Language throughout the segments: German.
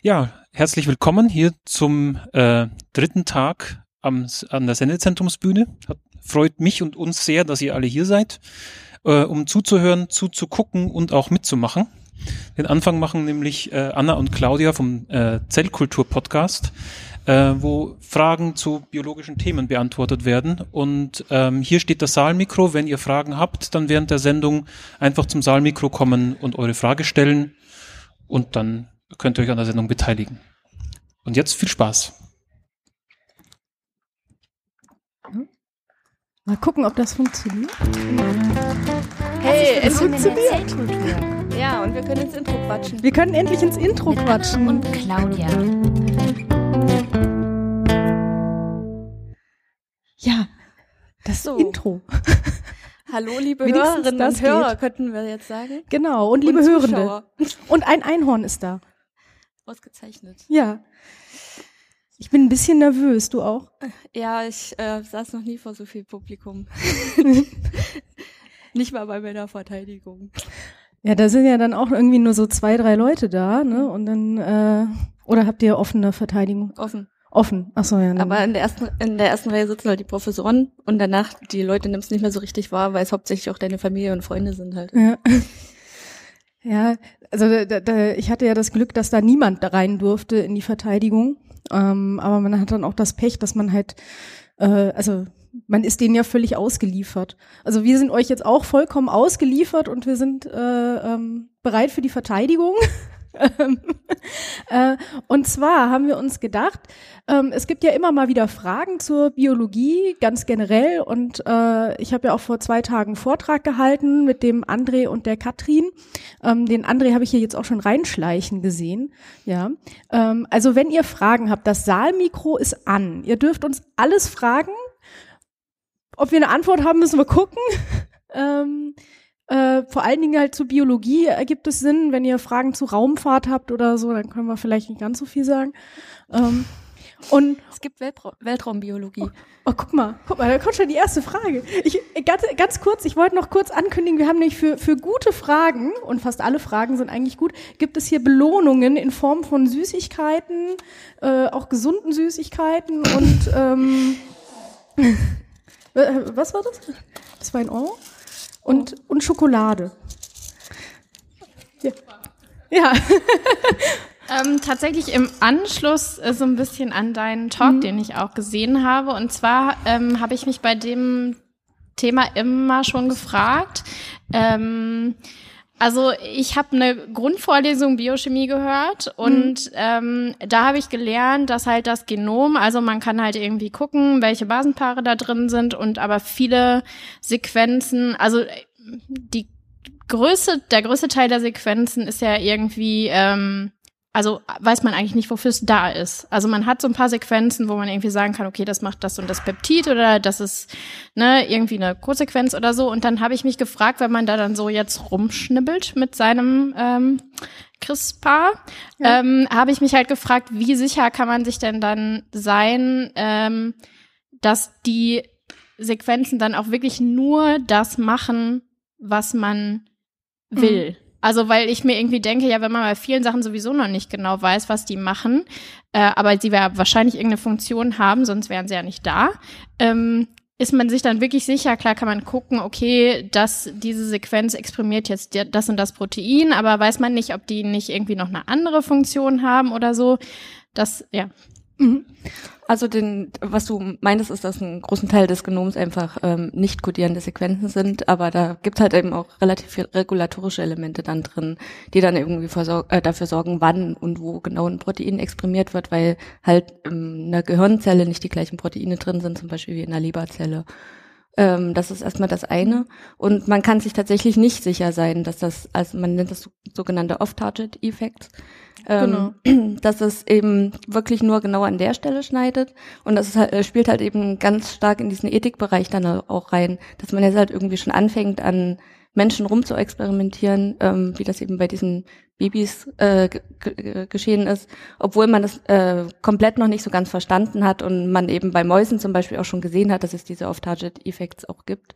Ja, herzlich willkommen hier zum äh, dritten Tag am, an der Sendezentrumsbühne. Hat, freut mich und uns sehr, dass ihr alle hier seid, äh, um zuzuhören, zuzugucken und auch mitzumachen. Den Anfang machen nämlich äh, Anna und Claudia vom äh, Zellkultur-Podcast, äh, wo Fragen zu biologischen Themen beantwortet werden. Und ähm, hier steht das Saalmikro. Wenn ihr Fragen habt, dann während der Sendung einfach zum Saalmikro kommen und eure Frage stellen. Und dann könnt ihr euch an der Sendung beteiligen. Und jetzt viel Spaß. Mal gucken, ob das funktioniert. Hey, es funktioniert. Ja, und wir können ins Intro quatschen. Wir können endlich ins Intro Mit quatschen. Anna und Claudia. Ja, das So. Intro. Hallo, liebe Wenigstens Hörerinnen das und Hörer, geht. könnten wir jetzt sagen. Genau, und liebe und Hörende. Und ein Einhorn ist da. Ausgezeichnet. Ja. Ich bin ein bisschen nervös, du auch? Ja, ich äh, saß noch nie vor so viel Publikum. Nicht mal bei meiner Verteidigung. Ja, da sind ja dann auch irgendwie nur so zwei, drei Leute da, ne? Und dann, äh, oder habt ihr offene Verteidigung? Offen. Offen. Ach so, ja. Dann. Aber in der ersten, in der ersten Reihe sitzen halt die Professoren und danach die Leute nimmst nicht mehr so richtig wahr, weil es hauptsächlich auch deine Familie und Freunde sind halt. Ja. Ja, also da, da, ich hatte ja das Glück, dass da niemand rein durfte in die Verteidigung. Ähm, aber man hat dann auch das Pech, dass man halt, äh, also man ist denen ja völlig ausgeliefert. Also wir sind euch jetzt auch vollkommen ausgeliefert und wir sind äh, ähm, bereit für die Verteidigung. Ähm, äh, und zwar haben wir uns gedacht, ähm, es gibt ja immer mal wieder Fragen zur Biologie, ganz generell. Und äh, ich habe ja auch vor zwei Tagen einen Vortrag gehalten mit dem André und der Katrin. Ähm, den André habe ich hier jetzt auch schon reinschleichen gesehen. Ja. Also wenn ihr Fragen habt, das Saalmikro ist an. Ihr dürft uns alles fragen. Ob wir eine Antwort haben, müssen wir gucken. äh, vor allen Dingen halt zur Biologie ergibt es Sinn. Wenn ihr Fragen zu Raumfahrt habt oder so, dann können wir vielleicht nicht ganz so viel sagen. Ähm, und Es gibt Weltra Weltraumbiologie. Oh, guck mal, guck mal, da kommt schon die erste Frage. Ich, äh, ganz, ganz kurz, ich wollte noch kurz ankündigen, wir haben nämlich für, für gute Fragen, und fast alle Fragen sind eigentlich gut, gibt es hier Belohnungen in Form von Süßigkeiten, äh, auch gesunden Süßigkeiten und ähm, äh, was war das? Das war ein Euro? Und, und Schokolade. Ja. ja. Ähm, tatsächlich im Anschluss äh, so ein bisschen an deinen Talk, den ich auch gesehen habe. Und zwar ähm, habe ich mich bei dem Thema immer schon gefragt. Ähm, also ich habe eine Grundvorlesung Biochemie gehört und ähm, da habe ich gelernt, dass halt das Genom, also man kann halt irgendwie gucken, welche Basenpaare da drin sind und aber viele Sequenzen, also die Größe, der größte Teil der Sequenzen ist ja irgendwie ähm, also weiß man eigentlich nicht, wofür es da ist. Also man hat so ein paar Sequenzen, wo man irgendwie sagen kann, okay, das macht das und das Peptid oder das ist ne, irgendwie eine Cosequenz oder so. Und dann habe ich mich gefragt, wenn man da dann so jetzt rumschnibbelt mit seinem ähm, CRISPR, Ja. ähm, habe ich mich halt gefragt, wie sicher kann man sich denn dann sein, ähm, dass die Sequenzen dann auch wirklich nur das machen, was man will. Also, weil ich mir irgendwie denke, ja, wenn man bei vielen Sachen sowieso noch nicht genau weiß, was die machen, äh, aber sie ja wahrscheinlich irgendeine Funktion haben, sonst wären sie ja nicht da, ähm, ist man sich dann wirklich sicher, klar kann man gucken, okay, dass diese Sequenz exprimiert jetzt das und das Protein, aber weiß man nicht, ob die nicht irgendwie noch eine andere Funktion haben oder so. Das, ja. Mhm. Also den, was du meinst, ist, dass ein großen Teil des Genoms einfach ähm, nicht kodierende Sequenzen sind, aber da gibt halt eben auch relativ viel regulatorische Elemente dann drin, die dann irgendwie äh, dafür sorgen, wann und wo genau ein Protein exprimiert wird, weil halt in einer Gehirnzelle nicht die gleichen Proteine drin sind, zum Beispiel wie in einer Leberzelle. Ähm, das ist erstmal das eine. Und man kann sich tatsächlich nicht sicher sein, dass das, also man nennt das so- sogenannte Off-Target-Effects, ähm, dass es eben wirklich nur genau an der Stelle schneidet. Und das halt, äh, spielt halt eben ganz stark in diesen Ethikbereich dann auch rein, dass man jetzt halt irgendwie schon anfängt, an Menschen rumzuexperimentieren, ähm, wie das eben bei diesen Babys äh, ge- geschehen ist, obwohl man das äh, komplett noch nicht so ganz verstanden hat und man eben bei Mäusen zum Beispiel auch schon gesehen hat, dass es diese Off-Target-Effects auch gibt.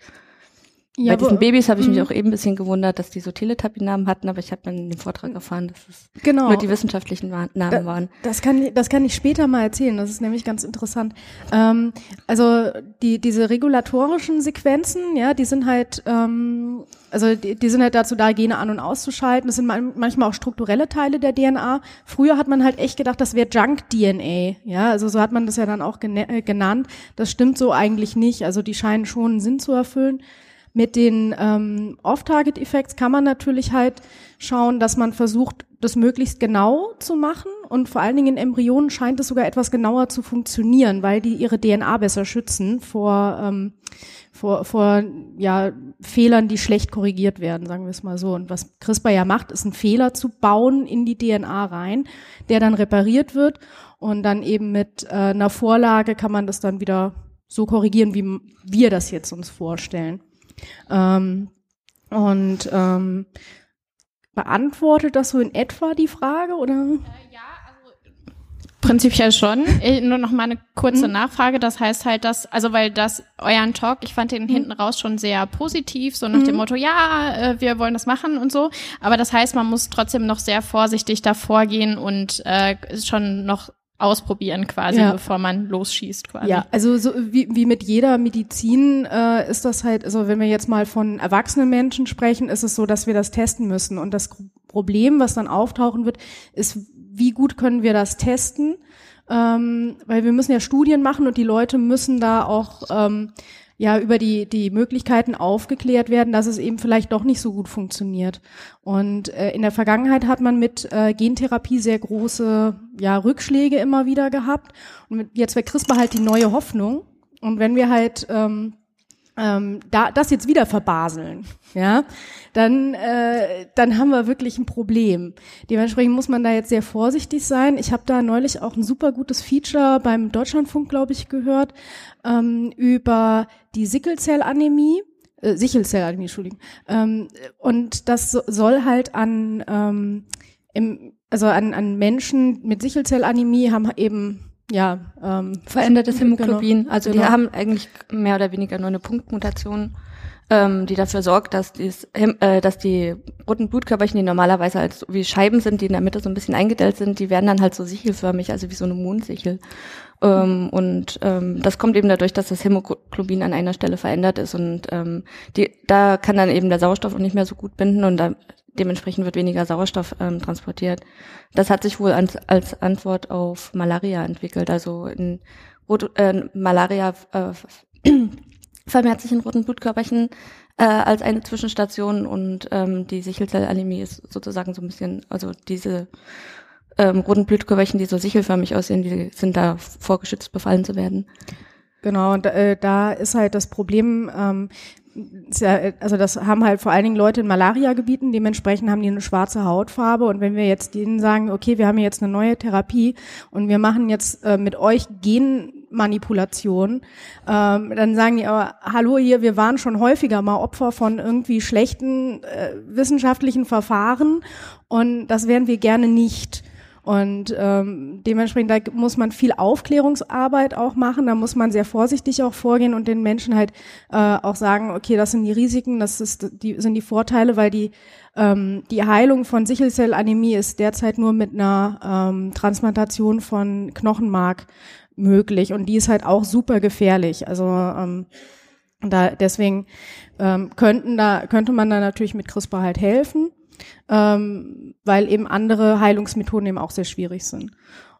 Ja, Bei diesen Babys habe ich mich Mhm. auch eben ein bisschen gewundert, dass die so Teletubby-Namen hatten, aber ich habe dann in dem Vortrag erfahren, dass es Genau. nur die wissenschaftlichen Namen waren. Das kann, das kann ich später mal erzählen. Das ist nämlich ganz interessant. Ähm, also die, diese regulatorischen Sequenzen, ja, die sind halt, ähm, also die, die sind halt dazu da, Gene an- und auszuschalten. Das sind man- manchmal auch strukturelle Teile der DNA. Früher hat man halt echt gedacht, das wäre Junk-DNA. Ja, also so hat man das ja dann auch äh, genannt. Das stimmt so eigentlich nicht. Also die scheinen schon einen Sinn zu erfüllen. Mit den ähm, Off-Target-Effects kann man natürlich halt schauen, dass man versucht, das möglichst genau zu machen. Und vor allen Dingen in Embryonen scheint es sogar etwas genauer zu funktionieren, weil die ihre DNA besser schützen vor, ähm, vor, vor ja, Fehlern, die schlecht korrigiert werden, sagen wir es mal so. Und was CRISPR ja macht, ist einen Fehler zu bauen in die DNA rein, der dann repariert wird. Und dann eben mit äh, einer Vorlage kann man das dann wieder so korrigieren, wie wir das jetzt uns vorstellen. Ähm, und ähm, beantwortet das so in etwa die Frage oder? Prinzipiell schon. Äh, Nur noch mal eine kurze Mhm. Nachfrage. Das heißt halt, dass, also weil das euren Talk, ich fand den hinten raus schon sehr positiv, so nach dem Mhm. Motto, ja, äh, wir wollen das machen und so. Aber das heißt, man muss trotzdem noch sehr vorsichtig davor gehen und äh, schon noch ausprobieren quasi, Ja. bevor man losschießt quasi. Ja, also so wie, wie mit jeder Medizin äh, ist das halt, also wenn wir jetzt mal von erwachsenen Menschen sprechen, ist es so, dass wir das testen müssen. Und das Problem, was dann auftauchen wird, ist, wie gut können wir das testen? Ähm, weil wir müssen ja Studien machen und die Leute müssen da auch ähm, ja über die die Möglichkeiten aufgeklärt werden, dass es eben vielleicht doch nicht so gut funktioniert. Und äh, in der Vergangenheit hat man mit äh, Gentherapie sehr große ja Rückschläge immer wieder gehabt. Und mit, jetzt wäre CRISPR halt die neue Hoffnung. Und wenn wir halt ähm, ähm, da das jetzt wieder verbaseln, ja, dann äh, dann haben wir wirklich ein Problem. Dementsprechend muss man da jetzt sehr vorsichtig sein. Ich habe da neulich auch ein super gutes Feature beim Deutschlandfunk, glaube ich, gehört ähm, über die Sickelzellanämie. Äh, Sichelzellanämie, Entschuldigung. Ähm, und das so, soll halt an ähm, im, also an, an Menschen mit Sichelzellanämie haben eben ja ähm, Verändertes Hämoglobin. Genau, also genau. die haben eigentlich mehr oder weniger nur eine Punktmutation, ähm, die dafür sorgt, dass, dies, äh, dass die roten Blutkörperchen, die normalerweise als wie Scheiben sind, die in der Mitte so ein bisschen eingedellt sind, die werden dann halt so sichelförmig, also wie so eine Mondsichel. Ähm, und ähm, das kommt eben dadurch, dass das Hämoglobin an einer Stelle verändert ist und ähm, die, da kann dann eben der Sauerstoff auch nicht mehr so gut binden und da, dementsprechend wird weniger Sauerstoff ähm, transportiert. Das hat sich wohl als, als Antwort auf Malaria entwickelt. Also in Rot, äh, Malaria äh, vermehrt sich in roten Blutkörperchen äh, als eine Zwischenstation und ähm, die Sichelzellanämie ist sozusagen so ein bisschen, also diese ähm, roten Blutkörperchen, die so sichelförmig aussehen, die sind da vorgeschützt, befallen zu werden. Genau, und äh, da ist halt das Problem, ähm, ja, also das haben halt vor allen Dingen Leute in Malaria-Gebieten, dementsprechend haben die eine schwarze Hautfarbe und wenn wir jetzt denen sagen, okay, wir haben jetzt eine neue Therapie und wir machen jetzt äh, mit euch Genmanipulation, ähm, dann sagen die aber, hallo hier, wir waren schon häufiger mal Opfer von irgendwie schlechten äh, wissenschaftlichen Verfahren und das wären wir gerne nicht. Und ähm, dementsprechend da muss man viel Aufklärungsarbeit auch machen. Da muss man sehr vorsichtig auch vorgehen und den Menschen halt äh, auch sagen, okay, das sind die Risiken, das ist die sind die Vorteile, weil die ähm, die Heilung von Sichelzellanämie ist derzeit nur mit einer ähm, Transplantation von Knochenmark möglich und die ist halt auch super gefährlich. Also ähm, da deswegen ähm, könnten da könnte man da natürlich mit CRISPR halt helfen ähm, weil eben andere Heilungsmethoden eben auch sehr schwierig sind.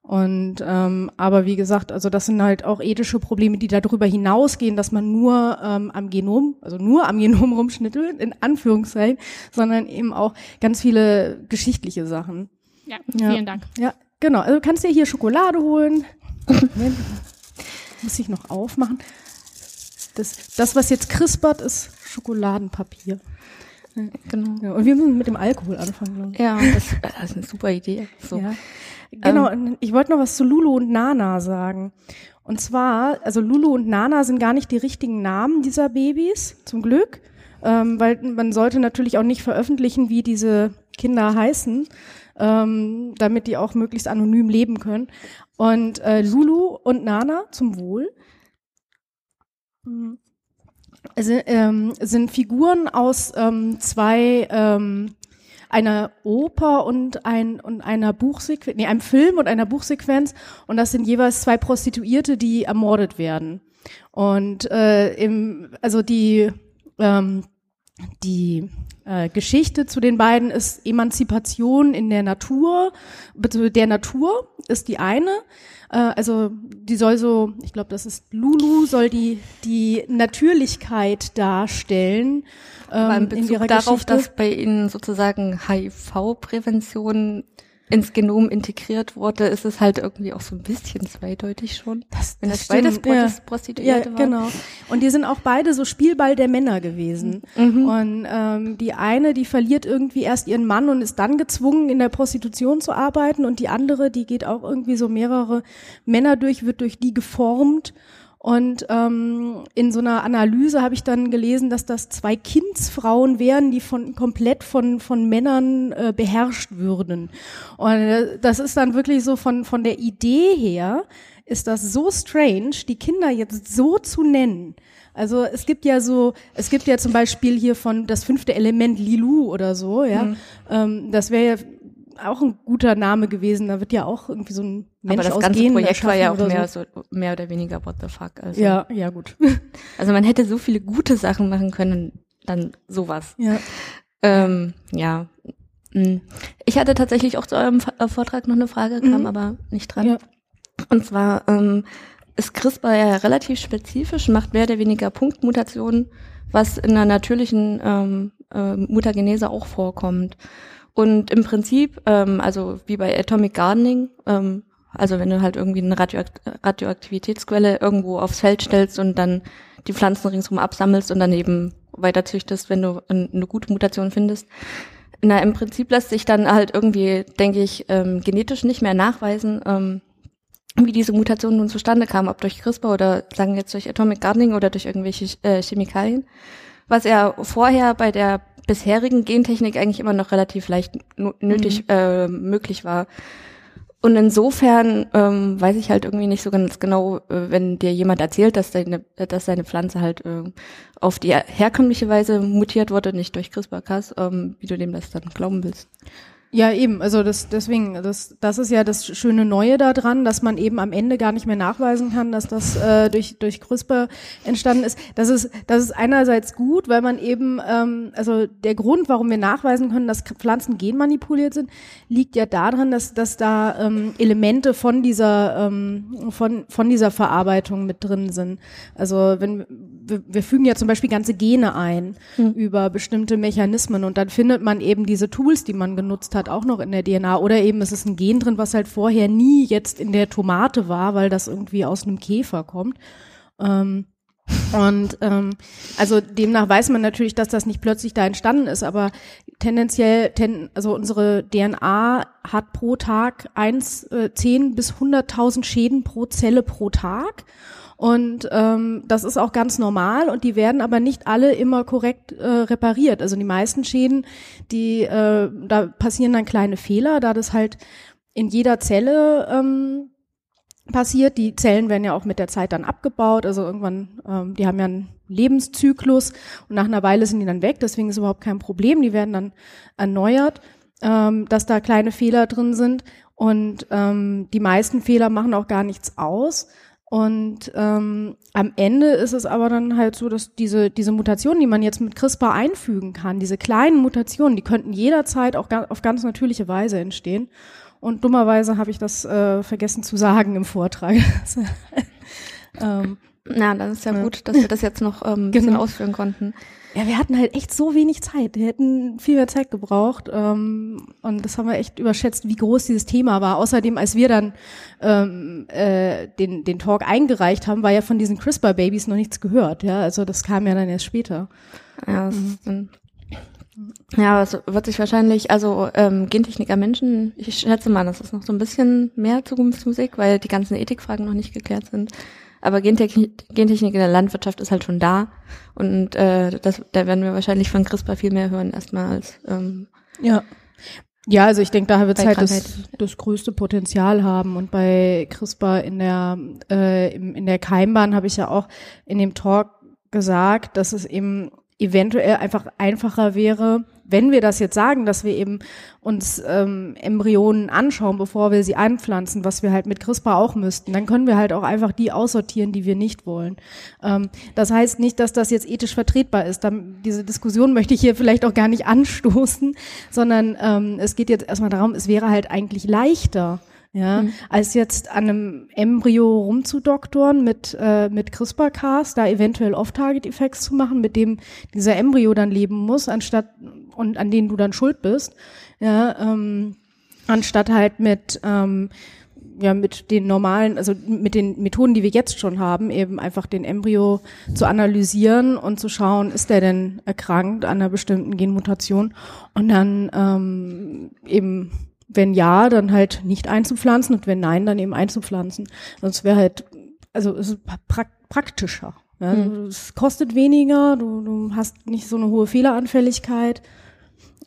Und ähm, aber wie gesagt, also das sind halt auch ethische Probleme, die darüber hinausgehen, dass man nur ähm, am Genom, also nur am Genom rumschnittelt, in Anführungszeichen, sondern eben auch ganz viele geschichtliche Sachen. Ja, Ja. vielen Dank. Ja, genau. Also du kannst dir hier Schokolade holen. Moment. Muss ich noch aufmachen. Das, das, was jetzt krispert, ist Schokoladenpapier. Genau. Ja, und wir müssen mit dem Alkohol anfangen. glaube ich. Ja, das, das ist eine super Idee. So. Ja. Genau, und ich wollte noch was zu Lulu und Nana sagen. Und zwar, also Lulu und Nana sind gar nicht die richtigen Namen dieser Babys, zum Glück, ähm, weil man sollte natürlich auch nicht veröffentlichen, wie diese Kinder heißen, ähm, damit die auch möglichst anonym leben können. Und äh, Lulu und Nana zum Wohl. Mhm. ähm, sind Figuren aus ähm, zwei ähm, einer Oper und ein und einer Buchsequenz, nee, einem Film und einer Buchsequenz und das sind jeweils zwei Prostituierte, die ermordet werden. Und äh, im, also die ähm, die äh, Geschichte zu den beiden ist Emanzipation in der Natur, der Natur ist die eine. Äh, also die soll so, ich glaube, das ist Lulu, soll die die Natürlichkeit darstellen. Ähm, Aber in Bezug in darauf, Geschichte. dass bei ihnen sozusagen HIV-Prävention ins Genom integriert wurde, ist es halt irgendwie auch so ein bisschen zweideutig schon. Das, Wenn das, das beides ja. Prostituierte ja, war. genau. Und die sind auch beide so Spielball der Männer gewesen. Mhm. Und ähm, die eine, die verliert irgendwie erst ihren Mann und ist dann gezwungen, in der Prostitution zu arbeiten. Und die andere, die geht auch irgendwie so mehrere Männer durch, wird durch die geformt und ähm, in so einer Analyse habe ich dann gelesen, dass das zwei Kindsfrauen wären, die von komplett von von Männern äh, beherrscht würden. Und äh, das ist dann wirklich so von von der Idee her ist das so strange, die Kinder jetzt so zu nennen. Also es gibt ja so, es gibt ja zum Beispiel hier von das fünfte Element Lilu oder so, ja. Mhm. Ähm, das wäre ja auch ein guter Name gewesen. Da wird ja auch irgendwie so ein Mensch Aber das ganze Projekt war ja auch mehr, so. so. mehr oder weniger what the fuck. Also. Ja, ja, gut. Also man hätte so viele gute Sachen machen können, dann sowas. Ja. Ähm, ja. Hm. Ich hatte tatsächlich auch zu eurem äh, Vortrag noch eine Frage, kam mhm. aber nicht dran. Ja. Und zwar ähm, ist CRISPR ja relativ spezifisch, macht mehr oder weniger Punktmutationen, was in einer natürlichen ähm, äh, Mutagenese auch vorkommt. Und im Prinzip, ähm, also wie bei Atomic Gardening, ähm, also wenn du halt irgendwie eine Radioakt Radioaktivitätsquelle irgendwo aufs Feld stellst und dann die Pflanzen ringsum absammelst und dann eben weiter züchtest, wenn du eine gute Mutation findest. Na, im Prinzip lässt sich dann halt irgendwie, denke ich, ähm, genetisch nicht mehr nachweisen, ähm, wie diese Mutation nun zustande kam, ob durch CRISPR oder sagen wir jetzt durch Atomic Gardening oder durch irgendwelche äh, Chemikalien. Was ja vorher bei der bisherigen Gentechnik eigentlich immer noch relativ leicht nötig mhm. äh, möglich war. Und insofern ähm, weiß ich halt irgendwie nicht so ganz genau, äh, wenn dir jemand erzählt, dass deine, dass deine Pflanze halt äh, auf die herkömmliche Weise mutiert wurde, nicht durch CRISPR-Cas, ähm, wie du dem das dann glauben willst. Ja, eben. Also das, deswegen, das, das ist ja das schöne Neue daran, dass man eben am Ende gar nicht mehr nachweisen kann, dass das äh, durch durch CRISPR entstanden ist. Das ist das ist einerseits gut, weil man eben, ähm, also der Grund, warum wir nachweisen können, dass Pflanzen genmanipuliert sind, liegt ja daran, dass dass da ähm, Elemente von dieser ähm, von von dieser Verarbeitung mit drin sind. Also wenn wir, wir fügen ja zum Beispiel ganze Gene ein hm. über bestimmte Mechanismen und dann findet man eben diese Tools, die man genutzt hat hat, auch noch in der DNA. Oder eben es ist ein Gen drin, was halt vorher nie jetzt in der Tomate war, weil das irgendwie aus einem Käfer kommt. Ähm, und ähm, also demnach weiß man natürlich, dass das nicht plötzlich da entstanden ist, aber tendenziell, ten, also unsere DNA hat pro Tag eins, äh, 10 bis 100.000 Schäden pro Zelle pro Tag. Und ähm, das ist auch ganz normal und die werden aber nicht alle immer korrekt äh, repariert. Also die meisten Schäden, die äh, da passieren dann kleine Fehler, da das halt in jeder Zelle ähm, passiert. Die Zellen werden ja auch mit der Zeit dann abgebaut. Also irgendwann, ähm, die haben ja einen Lebenszyklus und nach einer Weile sind die dann weg. Deswegen ist überhaupt kein Problem. Die werden dann erneuert, ähm, dass da kleine Fehler drin sind. Und ähm, die meisten Fehler machen auch gar nichts aus. Und ähm, am Ende ist es aber dann halt so, dass diese, diese Mutationen, die man jetzt mit CRISPR einfügen kann, diese kleinen Mutationen, die könnten jederzeit auch ga auf ganz natürliche Weise entstehen. Und dummerweise habe ich das äh, vergessen zu sagen im Vortrag. ähm, Na, dann ist ja, ja, gut, dass wir das jetzt noch ähm, ein bisschen genau. ausführen konnten. Ja, wir hatten halt echt so wenig Zeit. Wir hätten viel mehr Zeit gebraucht. Ähm, und das haben wir echt überschätzt, wie groß dieses Thema war. Außerdem, als wir dann ähm, äh, den, den Talk eingereicht haben, war ja von diesen CRISPR-Babys noch nichts gehört. Ja, also das kam ja dann erst später. Ja, mhm. ja, es wird sich wahrscheinlich, also ähm, Gentechniker Menschen, ich schätze mal, das ist noch so ein bisschen mehr Zukunftsmusik, weil die ganzen Ethikfragen noch nicht geklärt sind. Aber Gentechnik, Gentechnik in der Landwirtschaft ist halt schon da. Und äh, das, da werden wir wahrscheinlich von CRISPR viel mehr hören erstmal als ähm, ja. Ja, also ich denke, da wird es halt das, das größte Potenzial haben. Und bei CRISPR in der, äh, in der Keimbahn habe ich ja auch in dem Talk gesagt, dass es eben eventuell einfach einfacher wäre, wenn wir das jetzt sagen, dass wir eben uns ähm, Embryonen anschauen, bevor wir sie einpflanzen, was wir halt mit CRISPR auch müssten, dann können wir halt auch einfach die aussortieren, die wir nicht wollen. Ähm, das heißt nicht, dass das jetzt ethisch vertretbar ist. Dann, diese Diskussion möchte ich hier vielleicht auch gar nicht anstoßen, sondern ähm, es geht jetzt erstmal darum, es wäre halt eigentlich leichter, ja, mhm. als jetzt an einem Embryo rumzudoktoren mit, äh, mit CRISPR-Cas, da eventuell Off-Target-Effekts zu machen, mit dem dieser Embryo dann leben muss, anstatt und an denen du dann schuld bist, ja, ähm, anstatt halt mit ähm, ja mit den normalen, also mit den Methoden, die wir jetzt schon haben, eben einfach den Embryo zu analysieren und zu schauen, ist der denn erkrankt an einer bestimmten Genmutation und dann ähm, eben wenn ja, dann halt nicht einzupflanzen und wenn nein, dann eben einzupflanzen. Sonst wäre halt, also es ist pra praktischer. Ja? Mhm. Es kostet weniger, du, du hast nicht so eine hohe Fehleranfälligkeit.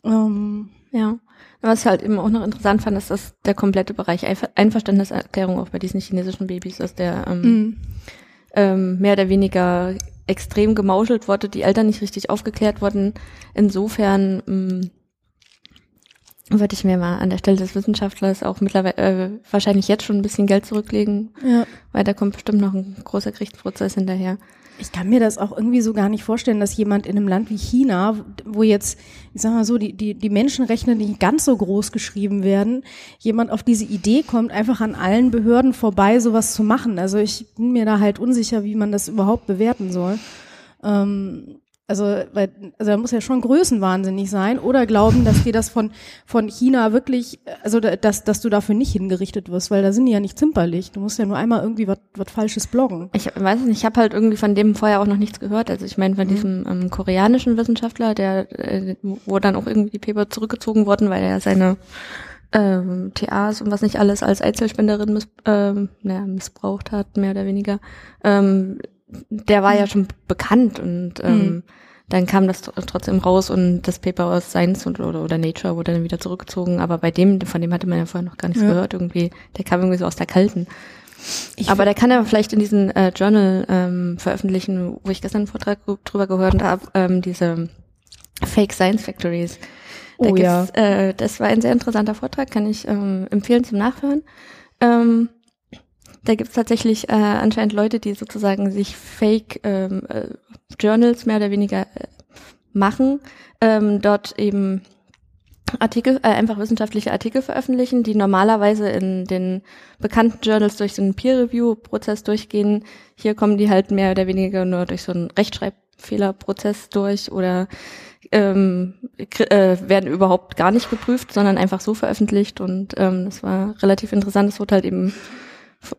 Ähm, ja. Was ich halt eben auch noch interessant fand, ist, dass der komplette Bereich Einverständniserklärung auch bei diesen chinesischen Babys, dass der ähm, mhm. ähm, mehr oder weniger extrem gemauschelt wurde, die Eltern nicht richtig aufgeklärt wurden. Insofern ähm, würde ich mir mal an der Stelle des Wissenschaftlers auch mittlerweile äh, wahrscheinlich jetzt schon ein bisschen Geld zurücklegen, ja. weil da kommt bestimmt noch ein großer Gerichtsprozess hinterher. Ich kann mir das auch irgendwie so gar nicht vorstellen, dass jemand in einem Land wie China, wo jetzt, ich sag mal so, die, die, die Menschenrechte nicht ganz so groß geschrieben werden, jemand auf diese Idee kommt, einfach an allen Behörden vorbei sowas zu machen. Also ich bin mir da halt unsicher, wie man das überhaupt bewerten soll. Ähm, also, weil, also da muss ja schon größenwahnsinnig sein oder glauben, dass dir das von, von China wirklich, also dass, dass du dafür nicht hingerichtet wirst, weil da sind die ja nicht zimperlich. Du musst ja nur einmal irgendwie was was Falsches bloggen. Ich weiß nicht, ich habe halt irgendwie von dem vorher auch noch nichts gehört. Also ich meine von mhm. diesem ähm, koreanischen Wissenschaftler, der, äh, wo dann auch irgendwie die Paper zurückgezogen wurden, weil er seine ähm, TAs und was nicht alles als Einzelspenderin miss, ähm, naja, missbraucht hat, mehr oder weniger. Ähm, der war ja mhm. schon bekannt und ähm, mhm. dann kam das trotzdem raus und das Paper aus Science und, oder, oder Nature wurde dann wieder zurückgezogen. Aber bei dem, von dem hatte man ja vorher noch gar nichts ja. gehört. Irgendwie, der kam irgendwie so aus der Kalten. Ich aber der kann ja vielleicht in diesen äh, Journal ähm, veröffentlichen, wo ich gestern einen Vortrag drüber gehört habe, ähm, diese Fake Science Factories. Da oh ja. Äh, das war ein sehr interessanter Vortrag, kann ich ähm, empfehlen zum Nachhören. Ähm, da gibt es tatsächlich äh, anscheinend Leute, die sozusagen sich Fake ähm, äh, Journals mehr oder weniger äh, machen, ähm, dort eben Artikel, äh, einfach wissenschaftliche Artikel veröffentlichen, die normalerweise in den bekannten Journals durch so einen Peer-Review-Prozess durchgehen. Hier kommen die halt mehr oder weniger nur durch so einen Rechtschreibfehlerprozess durch oder ähm, äh, werden überhaupt gar nicht geprüft, sondern einfach so veröffentlicht. Und ähm, das war relativ interessant. Es wurde halt eben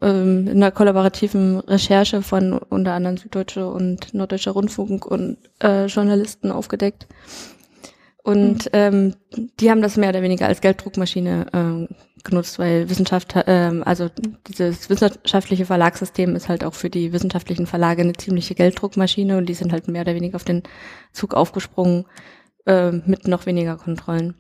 ähm, in einer kollaborativen Recherche von unter anderem Süddeutsche und Norddeutscher Rundfunk und äh, Journalisten aufgedeckt. Und mhm. ähm, die haben das mehr oder weniger als Gelddruckmaschine ähm, genutzt, weil Wissenschaft, ähm, also dieses wissenschaftliche Verlagssystem ist halt auch für die wissenschaftlichen Verlage eine ziemliche Gelddruckmaschine und die sind halt mehr oder weniger auf den Zug aufgesprungen äh, mit noch weniger Kontrollen.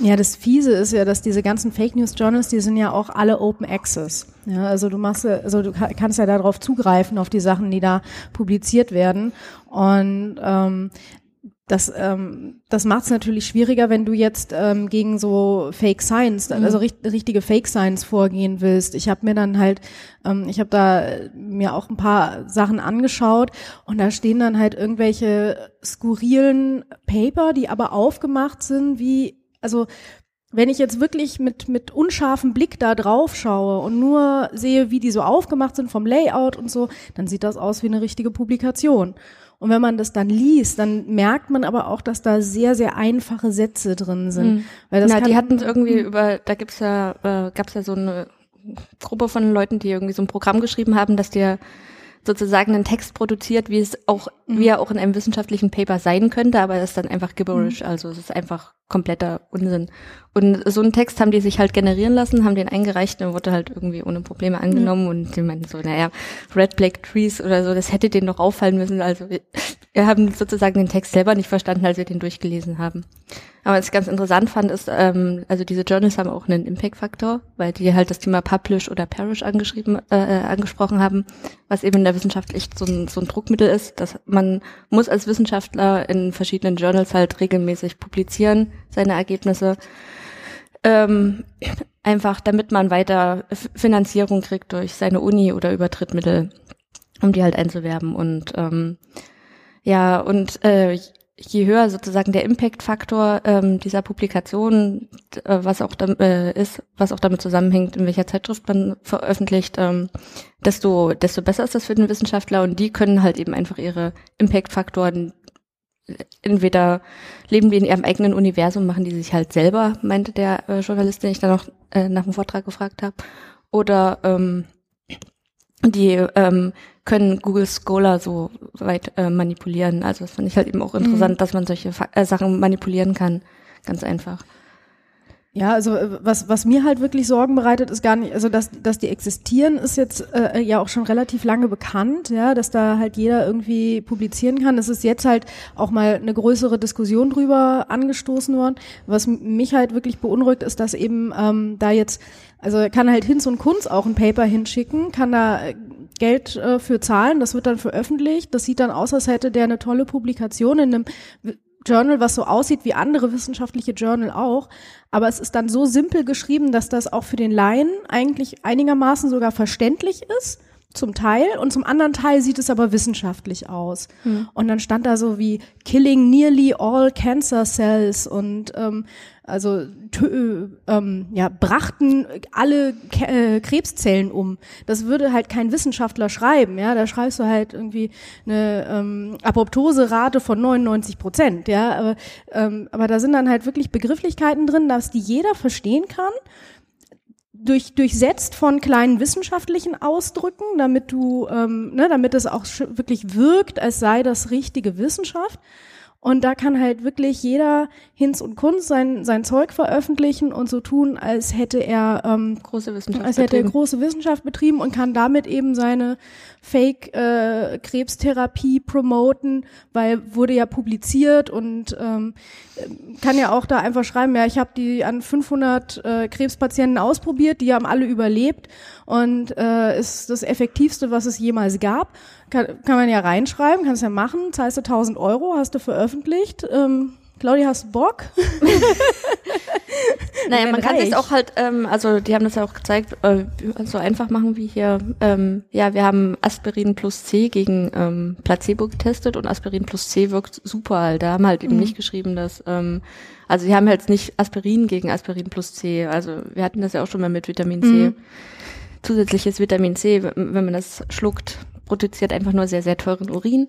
Ja, das Fiese ist ja, dass diese ganzen Fake News Journals, die sind ja auch alle Open Access. Ja, also du machst, also du kannst ja darauf zugreifen auf die Sachen, die da publiziert werden. Und ähm, das, ähm, das macht es natürlich schwieriger, wenn du jetzt ähm, gegen so Fake Science, mhm. also richt, richtige Fake Science vorgehen willst. Ich habe mir dann halt, ähm, ich habe da mir auch ein paar Sachen angeschaut und da stehen dann halt irgendwelche skurrilen Paper, die aber aufgemacht sind wie also wenn ich jetzt wirklich mit, mit unscharfem Blick da drauf schaue und nur sehe, wie die so aufgemacht sind vom Layout und so, dann sieht das aus wie eine richtige Publikation. Und wenn man das dann liest, dann merkt man aber auch, dass da sehr, sehr einfache Sätze drin sind. Mhm. Weil das Na, die hatten irgendwie über, da gibt's ja, äh, gab's ja so eine Gruppe von Leuten, die irgendwie so ein Programm geschrieben haben, dass dir sozusagen einen Text produziert, wie es auch, mhm. wie er auch in einem wissenschaftlichen Paper sein könnte, aber es ist dann einfach gibberish, mhm. also es ist einfach kompletter Unsinn. Und so einen Text haben die sich halt generieren lassen, haben den eingereicht und wurde halt irgendwie ohne Probleme angenommen mhm. und die meinten so, naja, Red Black Trees oder so, das hätte denen doch auffallen müssen, also wir haben sozusagen den Text selber nicht verstanden, als wir den durchgelesen haben. Aber was ich ganz interessant fand, ist, ähm, also diese Journals haben auch einen Impact-Faktor, weil die halt das Thema Publish oder Perish angeschrieben, äh, äh, angesprochen haben, was eben in der Wissenschaft echt so ein, so ein Druckmittel ist, dass man muss als Wissenschaftler in verschiedenen Journals halt regelmäßig publizieren, seine Ergebnisse. Ähm, einfach damit man weiter Finanzierung kriegt durch seine Uni oder über Drittmittel, um die halt einzuwerben. Und ähm, ja, und äh, je höher sozusagen der Impact-Faktor ähm, dieser Publikation, äh, was auch da, äh, ist, was auch damit zusammenhängt, in welcher Zeitschrift man veröffentlicht, ähm, desto desto besser ist das für den Wissenschaftler und die können halt eben einfach ihre Impact-Faktoren entweder leben die in ihrem eigenen Universum, machen die sich halt selber, meinte der äh, Journalist, den ich dann noch äh, nach dem Vortrag gefragt habe, oder ähm, die ähm, können Google Scholar so weit äh, manipulieren. Also das fand ich halt eben auch interessant, mhm. dass man solche Fa äh, Sachen manipulieren kann. Ganz einfach. Ja, also äh, was, was mir halt wirklich Sorgen bereitet, ist gar nicht, also dass, dass die existieren, ist jetzt äh, ja auch schon relativ lange bekannt, ja, dass da halt jeder irgendwie publizieren kann. Es ist jetzt halt auch mal eine größere Diskussion drüber angestoßen worden. Was mich halt wirklich beunruhigt, ist, dass eben ähm, da jetzt, also kann halt Hinz und Kunz auch ein Paper hinschicken, kann da äh, Geld äh, für zahlen, das wird dann veröffentlicht. Das sieht dann aus, als hätte der eine tolle Publikation in einem Journal, was so aussieht wie andere wissenschaftliche Journal auch. Aber es ist dann so simpel geschrieben, dass das auch für den Laien eigentlich einigermaßen sogar verständlich ist zum Teil und zum anderen Teil sieht es aber wissenschaftlich aus. Hm. Und dann stand da so wie Killing nearly all cancer cells und ähm, also ähm, ja brachten alle Ke äh, Krebszellen um. Das würde halt kein Wissenschaftler schreiben, ja. Da schreibst du halt irgendwie eine ähm, Apoptose-Rate von 99 Prozent, ja. Aber, ähm, aber da sind dann halt wirklich Begrifflichkeiten drin, dass die jeder verstehen kann durch, durchsetzt von kleinen wissenschaftlichen Ausdrücken, damit du, ähm, ne, damit es auch wirklich wirkt, als sei das richtige Wissenschaft. Und da kann halt wirklich jeder Hinz und Kunz sein, sein Zeug veröffentlichen und so tun, als hätte er ähm, große Wissenschaft als hätte er große Wissenschaft betrieben und kann damit eben seine Fake-Krebstherapie äh, promoten, weil wurde ja publiziert und ähm, kann ja auch da einfach schreiben, ja, ich habe die an 500 äh, Krebspatienten ausprobiert, die haben alle überlebt und äh, ist das effektivste, was es jemals gab. Kann, kann man ja reinschreiben, kannst ja machen, zahlst du 1000 Euro, hast du veröffentlicht. Ähm, Claudia, hast du Bock? naja, man kann sich auch halt, ähm, also die haben das ja auch gezeigt, äh, so einfach machen wie hier, ähm, ja, wir haben Aspirin plus C gegen ähm, Placebo getestet und Aspirin plus C wirkt super halt. Da haben halt eben mhm. nicht geschrieben, dass, ähm, also sie haben halt nicht Aspirin gegen Aspirin plus C. Also wir hatten das ja auch schon mal mit Vitamin C. Mhm. Zusätzliches Vitamin C, wenn man das schluckt, produziert einfach nur sehr, sehr teuren Urin.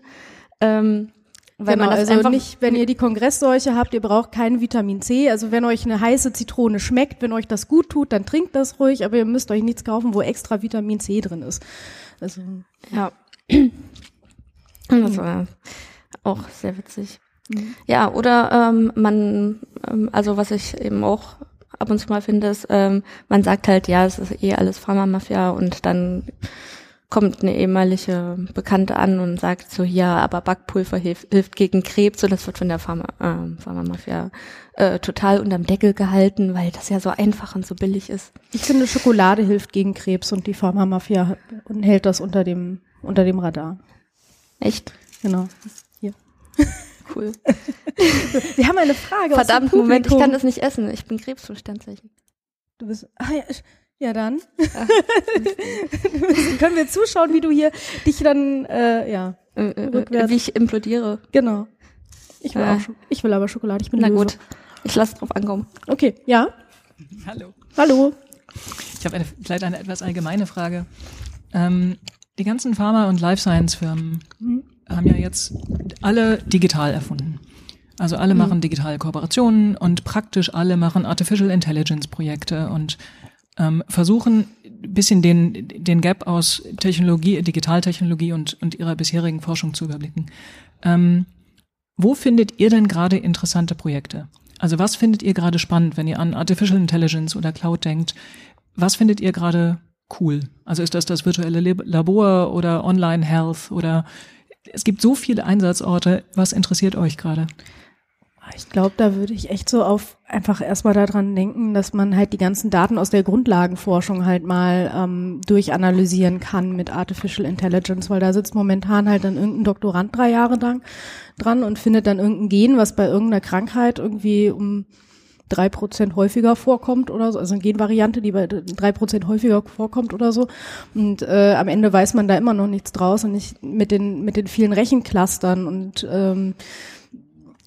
Ähm, wenn genau, man das also einfach nicht, wenn ihr die Kongressseuche habt, ihr braucht kein Vitamin C. Also wenn euch eine heiße Zitrone schmeckt, wenn euch das gut tut, dann trinkt das ruhig, aber ihr müsst euch nichts kaufen, wo extra Vitamin C drin ist. Also ja. Das war auch sehr witzig. Mhm. Ja, oder ähm, man, ähm, also was ich eben auch ab und zu mal finde, ist, ähm, man sagt halt, ja, es ist eh alles Pharma-Mafia und dann kommt eine ehemalige Bekannte an und sagt so, ja, aber Backpulver hilft, hilft gegen Krebs und das wird von der Pharma, äh, Pharmamafia äh, total unterm Deckel gehalten, weil das ja so einfach und so billig ist. Ich finde, Schokolade hilft gegen Krebs und die Pharmamafia hält das unter dem, unter dem Radar. Echt? Genau. Hier. Cool. Wir haben eine Frage. Verdammt, Moment, ich kann das nicht essen. Ich bin Krebs Du bist, ah ja, ja, dann können wir zuschauen, wie du hier dich dann, äh, ja, äh, äh, wie ich implodiere. Genau. Ich will, ja. auch, ich will aber Schokolade. Ich bin Na Löwe. gut, ich lasse drauf ankommen. Okay, ja. Hallo. Hallo. Ich habe eine, vielleicht eine etwas allgemeine Frage. Ähm, die ganzen Pharma- und Life Science-Firmen mhm. Haben ja jetzt alle digital erfunden. Also alle mhm. machen digitale Kooperationen und praktisch alle machen Artificial Intelligence Projekte und ähm, versuchen bisschen den, den Gap aus Technologie, Digitaltechnologie und, und ihrer bisherigen Forschung zu überblicken. Ähm, wo findet ihr denn gerade interessante Projekte? Also was findet ihr gerade spannend, wenn ihr an Artificial Intelligence oder Cloud denkt? Was findet ihr gerade cool? Also ist das das virtuelle Labor oder Online Health oder es gibt so viele Einsatzorte. Was interessiert euch gerade? Ich glaube, da würde ich echt so auf einfach erstmal daran denken, dass man halt die ganzen Daten aus der Grundlagenforschung halt mal ähm, durchanalysieren kann mit Artificial Intelligence, weil da sitzt momentan halt dann irgendein Doktorand drei Jahre lang dran und findet dann irgendein Gen, was bei irgendeiner Krankheit irgendwie um drei Prozent häufiger vorkommt oder so, also eine Genvariante, die bei drei Prozent häufiger vorkommt oder so. Und äh, am Ende weiß man da immer noch nichts draus und nicht mit den mit den vielen Rechenclustern und ähm,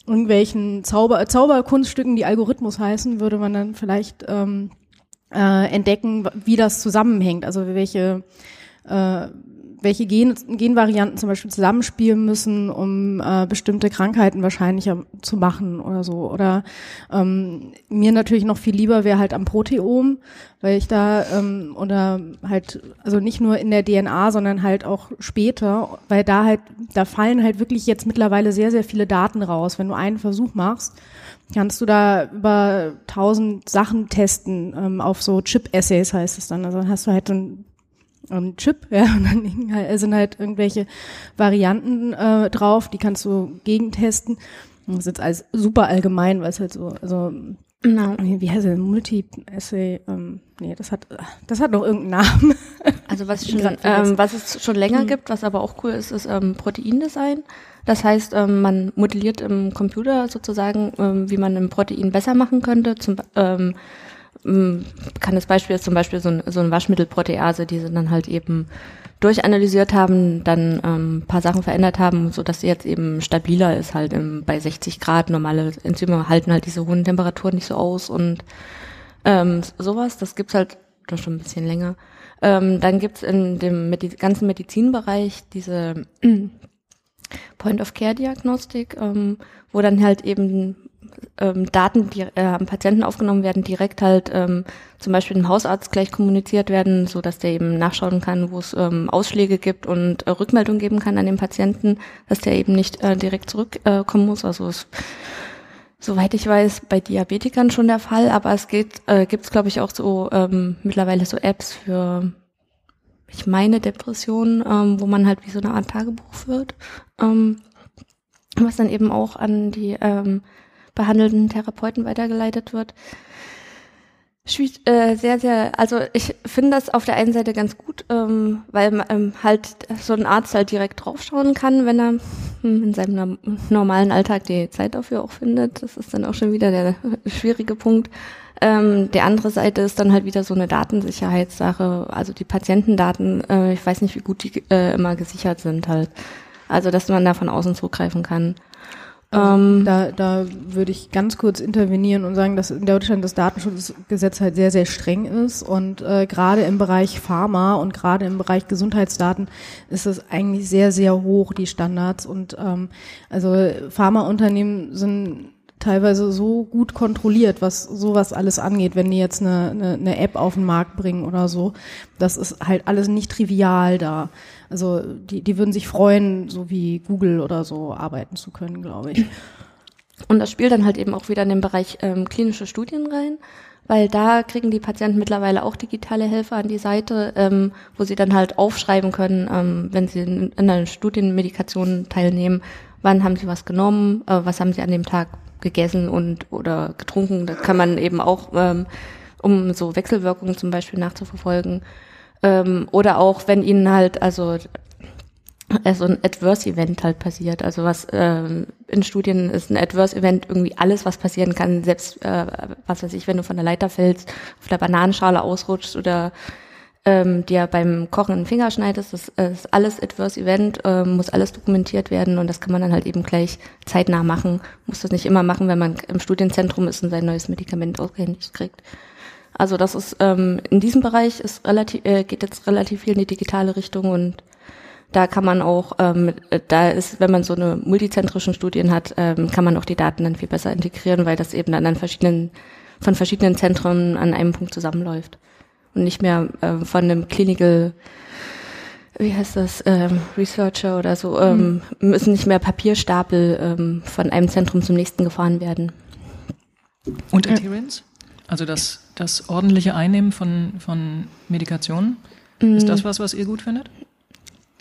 irgendwelchen Zauber, Zauberkunststücken, die Algorithmus heißen, würde man dann vielleicht ähm, äh, entdecken, wie das zusammenhängt. Also welche äh, welche Gen Genvarianten zum Beispiel zusammenspielen müssen, um äh, bestimmte Krankheiten wahrscheinlicher zu machen oder so. Oder ähm, mir natürlich noch viel lieber wäre halt am Proteom, weil ich da ähm, oder halt also nicht nur in der DNA, sondern halt auch später, weil da halt da fallen halt wirklich jetzt mittlerweile sehr sehr viele Daten raus. Wenn du einen Versuch machst, kannst du da über tausend Sachen testen ähm, auf so Chip-Essays heißt es dann. Also dann hast du halt so ein ähm, Chip, ja, und dann halt, sind halt irgendwelche Varianten äh, drauf, die kannst du gegentesten. Das ist jetzt alles super allgemein, weil es halt so, also No. Wie heißt es? Multi-Essay? Ähm, nee, das hat, das hat noch irgendeinen Namen. Also was, schon, ähm, was es schon länger mhm. gibt, was aber auch cool ist, ist ähm, Proteindesign. Das heißt, ähm, man modelliert im Computer sozusagen, ähm, wie man ein Protein besser machen könnte. Zum, ähm, kann das Beispiel ist zum Beispiel so ein, so ein Waschmittelprotease, die sie dann halt eben durchanalysiert haben, dann ähm, paar Sachen verändert haben, so dass sie jetzt eben stabiler ist halt im, bei 60 Grad. Normale Enzyme halten halt diese hohen Temperaturen nicht so aus und ähm, sowas. Das gibt's halt schon ein bisschen länger. Ähm, dann gibt's in dem Medi ganzen Medizinbereich diese Point-of-Care-Diagnostik, ähm, wo dann halt eben ähm, Daten, die äh, am Patienten aufgenommen werden, direkt halt ähm, zum Beispiel dem Hausarzt gleich kommuniziert werden, so dass der eben nachschauen kann, wo es ähm, Ausschläge gibt und äh, Rückmeldung geben kann an den Patienten, dass der eben nicht äh, direkt zurückkommen äh, muss. Also es, soweit ich weiß, bei Diabetikern schon der Fall, aber es geht, äh, gibt es glaube ich auch so ähm, mittlerweile so Apps für ich meine Depressionen, ähm, wo man halt wie so eine Art Tagebuch führt, ähm, was dann eben auch an die ähm, behandelnden Therapeuten weitergeleitet wird. Äh, sehr, sehr, also ich finde das auf der einen Seite ganz gut, ähm, weil ähm, halt so ein Arzt halt direkt draufschauen kann, wenn er hm, in seinem normalen Alltag die Zeit dafür auch findet. Das ist dann auch schon wieder der schwierige Punkt. Ähm, die andere Seite ist dann halt wieder so eine Datensicherheitssache, also die Patientendaten, äh, ich weiß nicht, wie gut die äh, immer gesichert sind halt. Also dass man da von außen zugreifen kann. Also ähm, da, da würde ich ganz kurz intervenieren und sagen, dass in Deutschland das Datenschutzgesetz halt sehr, sehr streng ist und äh, gerade im Bereich Pharma und gerade im Bereich Gesundheitsdaten ist es eigentlich sehr, sehr hoch, die Standards. Und ähm, also Pharmaunternehmen sind teilweise so gut kontrolliert, was sowas alles angeht, wenn die jetzt eine, eine, eine App auf den Markt bringen oder so. Das ist halt alles nicht trivial da. Also die, die würden sich freuen, so wie Google oder so arbeiten zu können, glaube ich. Und das spielt dann halt eben auch wieder in den Bereich ähm, klinische Studien rein, weil da kriegen die Patienten mittlerweile auch digitale Helfer an die Seite, ähm, wo sie dann halt aufschreiben können, ähm, wenn sie in, in einer Studienmedikation teilnehmen, wann haben sie was genommen, äh, was haben sie an dem Tag gegessen und oder getrunken. Da kann man eben auch, ähm, um so Wechselwirkungen zum Beispiel nachzuverfolgen. Ähm, oder auch, wenn ihnen halt, also äh, so ein Adverse Event halt passiert. Also was ähm, in Studien ist ein Adverse Event irgendwie alles, was passieren kann, selbst äh, was weiß ich, wenn du von der Leiter fällst, auf der Bananenschale ausrutschst oder ähm, dir beim Kochen einen Finger schneidest, das ist alles Adverse Event, ähm, muss alles dokumentiert werden und das kann man dann halt eben gleich zeitnah machen. Muss das nicht immer machen, wenn man im Studienzentrum ist und sein neues Medikament ausgehändigt kriegt. Also das ist ähm, in diesem Bereich ist relativ äh, geht jetzt relativ viel in die digitale Richtung und da kann man auch, ähm, da ist, wenn man so eine multizentrischen Studien hat, ähm, kann man auch die Daten dann viel besser integrieren, weil das eben dann an verschiedenen von verschiedenen Zentren an einem Punkt zusammenläuft und nicht mehr äh, von einem Clinical wie heißt das, ähm, Researcher oder so, ähm, mhm. müssen nicht mehr Papierstapel ähm, von einem Zentrum zum nächsten gefahren werden. Und Adherence? Also das, das ordentliche Einnehmen von, von Medikationen? Mhm. Ist das was, was ihr gut findet?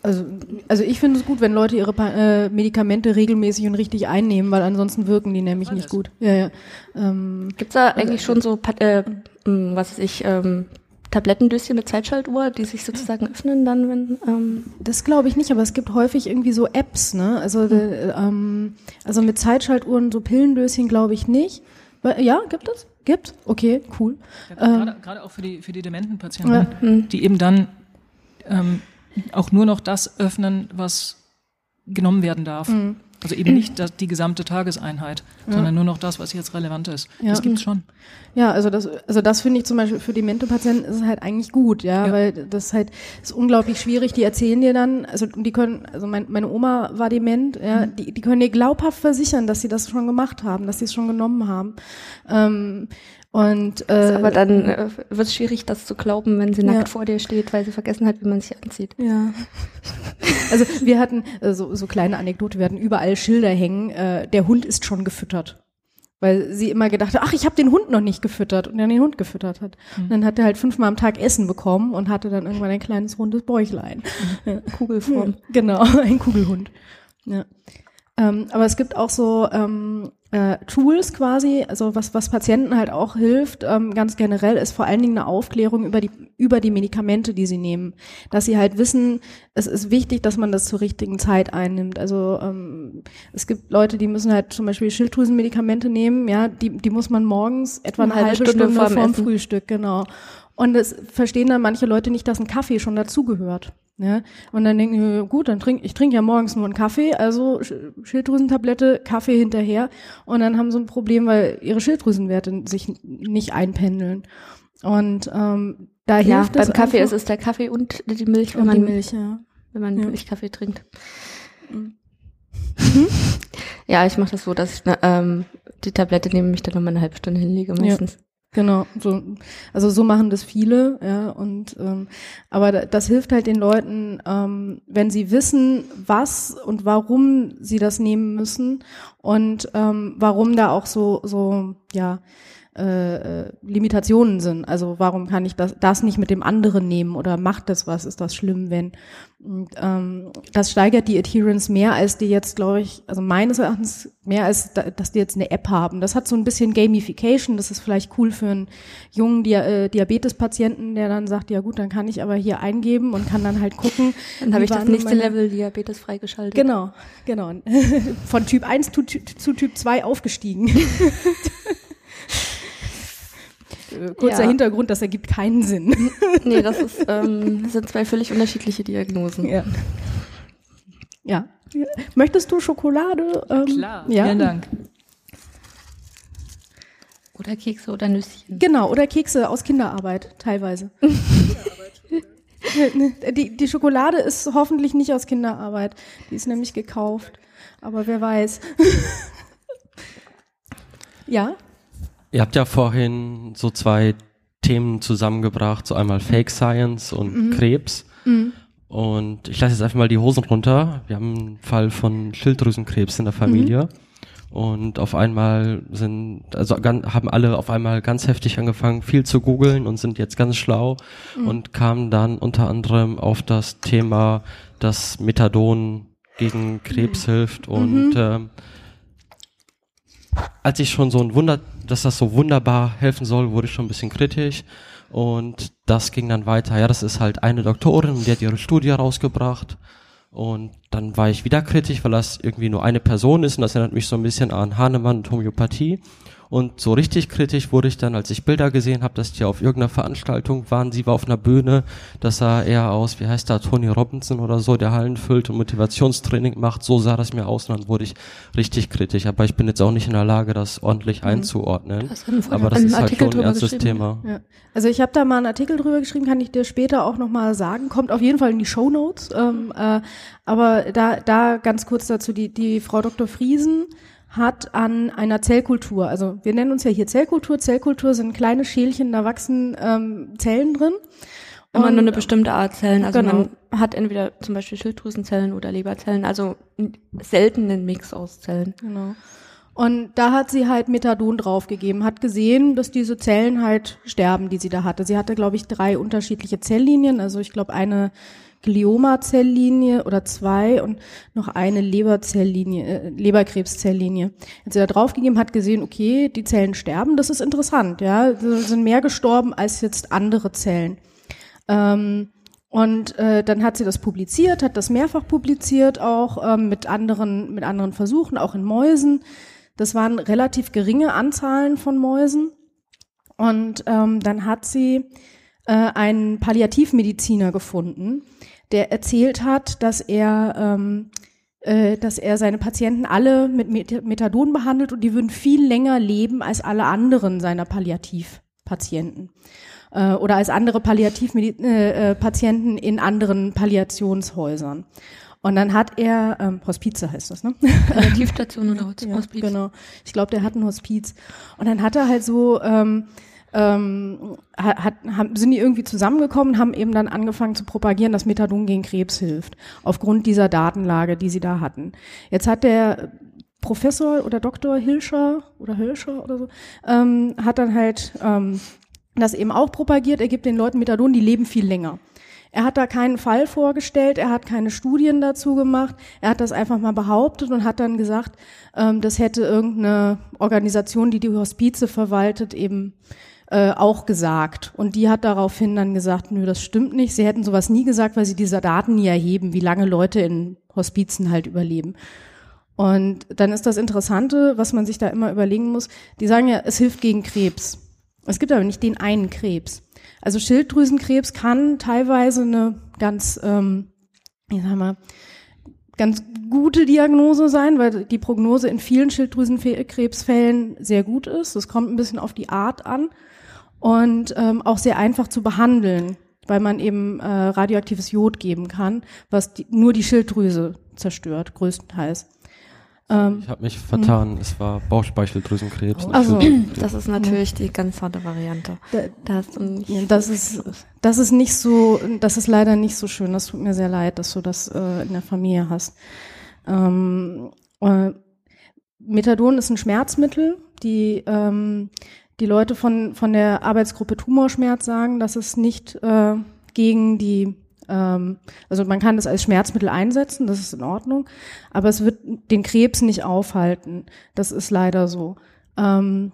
Also, also ich finde es gut, wenn Leute ihre äh, Medikamente regelmäßig und richtig einnehmen, weil ansonsten wirken die nämlich Alles. nicht gut. Ja, ja. Ähm, Gibt's da eigentlich schon so, Pat- äh, was weiß ich, ähm, Tablettendöschen mit Zeitschaltuhr, die sich sozusagen öffnen dann, wenn, ähm, Das glaube ich nicht, aber es gibt häufig irgendwie so Apps, ne? Also, de, ähm, also mit Zeitschaltuhren, so Pillendöschen glaube ich nicht. Ja, gibt es? Gibt? Okay, cool. Ja, Ähm, gerade, auch für die, für die dementen Patienten, Ja. die eben dann ähm, auch nur noch das öffnen, was genommen werden darf. Mhm. Also eben nicht das, die gesamte Tageseinheit, sondern nur noch das, was jetzt relevant ist. Ja. Das gibt's schon. Ja, also das, also das finde ich zum Beispiel für demente Patienten ist es halt eigentlich gut, ja, Ja. weil das ist halt ist unglaublich schwierig. Die erzählen dir dann, also die können, also mein, meine Oma war dement, ja, Mhm. die, die können dir glaubhaft versichern, dass sie das schon gemacht haben, dass sie es schon genommen haben. Ähm, und äh, aber dann äh, wird es schwierig, das zu glauben, wenn sie Ja. nackt vor dir steht, weil sie vergessen hat, wie man sich anzieht. Ja. Also wir hatten äh, so, so kleine Anekdote, wir hatten überall Schilder hängen, äh, der Hund ist schon gefüttert. Weil sie immer gedacht hat, ach, ich habe den Hund noch nicht gefüttert und dann den Hund gefüttert hat. Und dann hat er halt fünfmal am Tag Essen bekommen und hatte dann irgendwann ein kleines rundes Bäuchlein. Ja. Kugelform. Genau, ein Kugelhund. Ja. Ähm, aber es gibt auch so ähm, äh, Tools quasi, also was, was Patienten halt auch hilft, ähm, ganz generell, ist vor allen Dingen eine Aufklärung über die, über die Medikamente, die sie nehmen. Dass sie halt wissen, es ist wichtig, dass man das zur richtigen Zeit einnimmt. Also ähm, es gibt Leute, die müssen halt zum Beispiel Schilddrüsenmedikamente nehmen, ja, die, die muss man morgens etwa eine, halbe Stunde, vorm vorm Essen. Frühstück, genau. Und es verstehen dann manche Leute nicht, dass ein Kaffee schon dazugehört. Ja? Und dann denken gut, dann trink, ich trinke ja morgens nur einen Kaffee, also Sch- Schilddrüsentablette, Kaffee hinterher. Und dann haben sie ein Problem, weil ihre Schilddrüsenwerte sich nicht einpendeln. Und ähm, da Ja, hilft beim es Kaffee ist einfach- es der Kaffee und die Milch, wenn und man, die Milch, ja. wenn man Ja. Milchkaffee trinkt. Mhm. Ja, ich mache das so, dass ich ne, ähm, die Tablette nehme, mich dann nochmal eine halbe Stunde hinlege meistens. Genau, so, also so machen das viele, ja, und ähm, aber da- das hilft halt den Leuten, ähm, wenn sie wissen, was und warum sie das nehmen müssen und ähm, warum da auch so, so, ja, äh, äh, Limitationen sind. Also warum kann ich das, das nicht mit dem anderen nehmen oder macht das was? Ist das schlimm, wenn? Und, ähm, das steigert die Adherence mehr, als die jetzt, glaube ich, also meines Erachtens mehr als, da, dass die jetzt eine App haben. Das hat so ein bisschen Gamification. Das ist vielleicht cool für einen jungen Dia äh, Diabetespatienten, der dann sagt, ja gut, dann kann ich aber hier eingeben und kann dann halt gucken. Dann habe ich das nächste meine- Level Diabetes freigeschaltet. Genau, genau. Von Typ 1 zu, zu Typ 2 aufgestiegen. Äh, Kurzer Ja. Hintergrund, das ergibt keinen Sinn. Nee, das ist, ähm, das sind zwei völlig unterschiedliche Diagnosen. ja. ja. Möchtest du Schokolade? Ähm, Klar, Ja. vielen Dank. Oder Kekse oder Nüsschen. Genau, oder Kekse aus Kinderarbeit, teilweise. die, die Schokolade ist hoffentlich nicht aus Kinderarbeit. Die ist nämlich gekauft. Aber wer weiß. ja? Ihr habt ja vorhin so zwei Themen zusammengebracht, so einmal Fake Science und Krebs. Und ich lasse jetzt einfach mal die Hosen runter. Wir haben einen Fall von Schilddrüsenkrebs in der Familie. Und auf einmal sind, also haben alle auf einmal ganz heftig angefangen, viel zu googeln und sind jetzt ganz schlau und kamen dann unter anderem auf das Thema, dass Methadon gegen Krebs hilft. Und ähm, als ich schon so ein Wunder, dass das so wunderbar helfen soll, wurde ich schon ein bisschen kritisch. Und das ging dann weiter. Ja, das ist halt eine Doktorin, die hat ihre Studie rausgebracht. Und dann war ich wieder kritisch, weil das irgendwie nur eine Person ist und das erinnert mich so ein bisschen an Hahnemann und Homöopathie. Und so richtig kritisch wurde ich dann, als ich Bilder gesehen habe, dass die auf irgendeiner Veranstaltung waren. Sie war auf einer Bühne, das sah eher aus, wie heißt da, Tony Robinson oder so, der Hallen füllt und Motivationstraining macht. So sah das mir aus und dann wurde ich richtig kritisch. Aber ich bin jetzt auch nicht in der Lage, das ordentlich einzuordnen. Hast du einen- Aber das ist halt Artikel schon ein ernstes? Thema. Ja. Also ich habe da mal einen Artikel drüber geschrieben, kann ich dir später auch nochmal sagen. Kommt auf jeden Fall in die Show Notes. Ähm, äh, aber da, da ganz kurz dazu, die, die Frau Dr. Friesen hat an einer Zellkultur, also wir nennen uns ja hier Zellkultur. Zellkultur sind kleine Schälchen, da wachsen ähm, Zellen drin. Immer Und- nur eine bestimmte Art Zellen. Also Genau. man hat entweder zum Beispiel Schilddrüsenzellen oder Leberzellen, also n- selten einen Mix aus Zellen. Genau. Und da hat sie halt Methadon draufgegeben, hat gesehen, dass diese Zellen halt sterben, die sie da hatte. Sie hatte, glaube ich, drei unterschiedliche Zelllinien. Also ich glaube, eine Glioma-Zelllinie oder zwei und noch eine Leberzellinie, äh, Leberkrebszellinie. Als er da draufgegeben hat, gesehen, okay, die Zellen sterben, das ist interessant, ja, sind mehr gestorben als jetzt andere Zellen. Ähm, und äh, dann hat sie das publiziert, hat das mehrfach publiziert, auch ähm, mit anderen mit anderen Versuchen, auch in Mäusen. Das waren relativ geringe Anzahlen von Mäusen. Und ähm, dann hat sie äh, einen Palliativmediziner gefunden, der erzählt hat, dass er, ähm, äh, dass er seine Patienten alle mit Methadon behandelt und die würden viel länger leben als alle anderen seiner Palliativpatienten äh, oder als andere Palliativpatienten äh, äh, in anderen Palliationshäusern. Und dann hat er, ähm, Hospize heißt das, ne? Palliativstation oder Hospiz. Ja, genau. Ich glaube, der hat ein Hospiz. Und dann hat er halt so ähm, ähm, hat, haben, sind die irgendwie zusammengekommen, haben eben dann angefangen zu propagieren, dass Methadon gegen Krebs hilft, aufgrund dieser Datenlage, die sie da hatten. Jetzt hat der Professor oder Doktor Hilscher oder Hilscher oder so, ähm, hat dann halt ähm, das eben auch propagiert, er gibt den Leuten Methadon, die leben viel länger. Er hat da keinen Fall vorgestellt, er hat keine Studien dazu gemacht, er hat das einfach mal behauptet und hat dann gesagt, ähm, das hätte irgendeine Organisation, die die Hospize verwaltet, eben äh, auch gesagt. Und die hat daraufhin dann gesagt, nö, das stimmt nicht. Sie hätten sowas nie gesagt, weil sie diese Daten nie erheben, wie lange Leute in Hospizen halt überleben. Und dann ist das Interessante, was man sich da immer überlegen muss, die sagen ja, es hilft gegen Krebs. Es gibt aber nicht den einen Krebs. Also Schilddrüsenkrebs kann teilweise eine ganz, ähm, ich sag mal, ganz gute Diagnose sein, weil die Prognose in vielen Schilddrüsenkrebsfällen sehr gut ist. Das kommt ein bisschen auf die Art an und ähm, auch sehr einfach zu behandeln, weil man eben äh, radioaktives Jod geben kann, was die, nur die Schilddrüse zerstört, größtenteils. Ähm, ich habe mich vertan, es war Bauchspeicheldrüsenkrebs. Also, das ist natürlich die ganz harte Variante. Da, da das ist das ist nicht so, das ist leider nicht so schön. Das tut mir sehr leid, dass du das äh, in der Familie hast. Ähm, äh, Methadon ist ein Schmerzmittel, die ähm, die Leute von, von der Arbeitsgruppe Tumorschmerz sagen, dass es nicht äh, gegen die, ähm, also man kann das als Schmerzmittel einsetzen, das ist in Ordnung, aber es wird den Krebs nicht aufhalten. Das ist leider so. Ähm,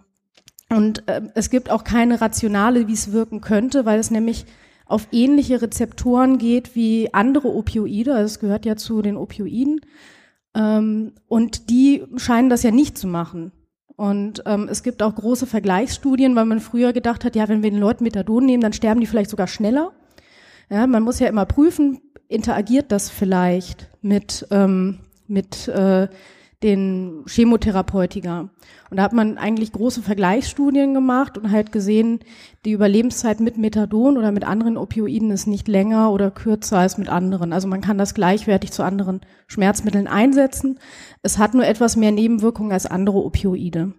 und äh, es gibt auch keine Rationale, wie es wirken könnte, weil es nämlich auf ähnliche Rezeptoren geht wie andere Opioide. Also es gehört ja zu den Opioiden. Ähm, und die scheinen das ja nicht zu machen. Und ähm, es gibt auch große Vergleichsstudien, weil man früher gedacht hat, ja, wenn wir den Leuten Methadon nehmen, dann sterben die vielleicht sogar schneller. Ja, man muss ja immer prüfen, interagiert das vielleicht mit, ähm, mit äh, den Chemotherapeutika. Und da hat man eigentlich große Vergleichsstudien gemacht und halt gesehen, die Überlebenszeit mit Methadon oder mit anderen Opioiden ist nicht länger oder kürzer als mit anderen. Also man kann das gleichwertig zu anderen Schmerzmitteln einsetzen. Es hat nur etwas mehr Nebenwirkungen als andere Opioide.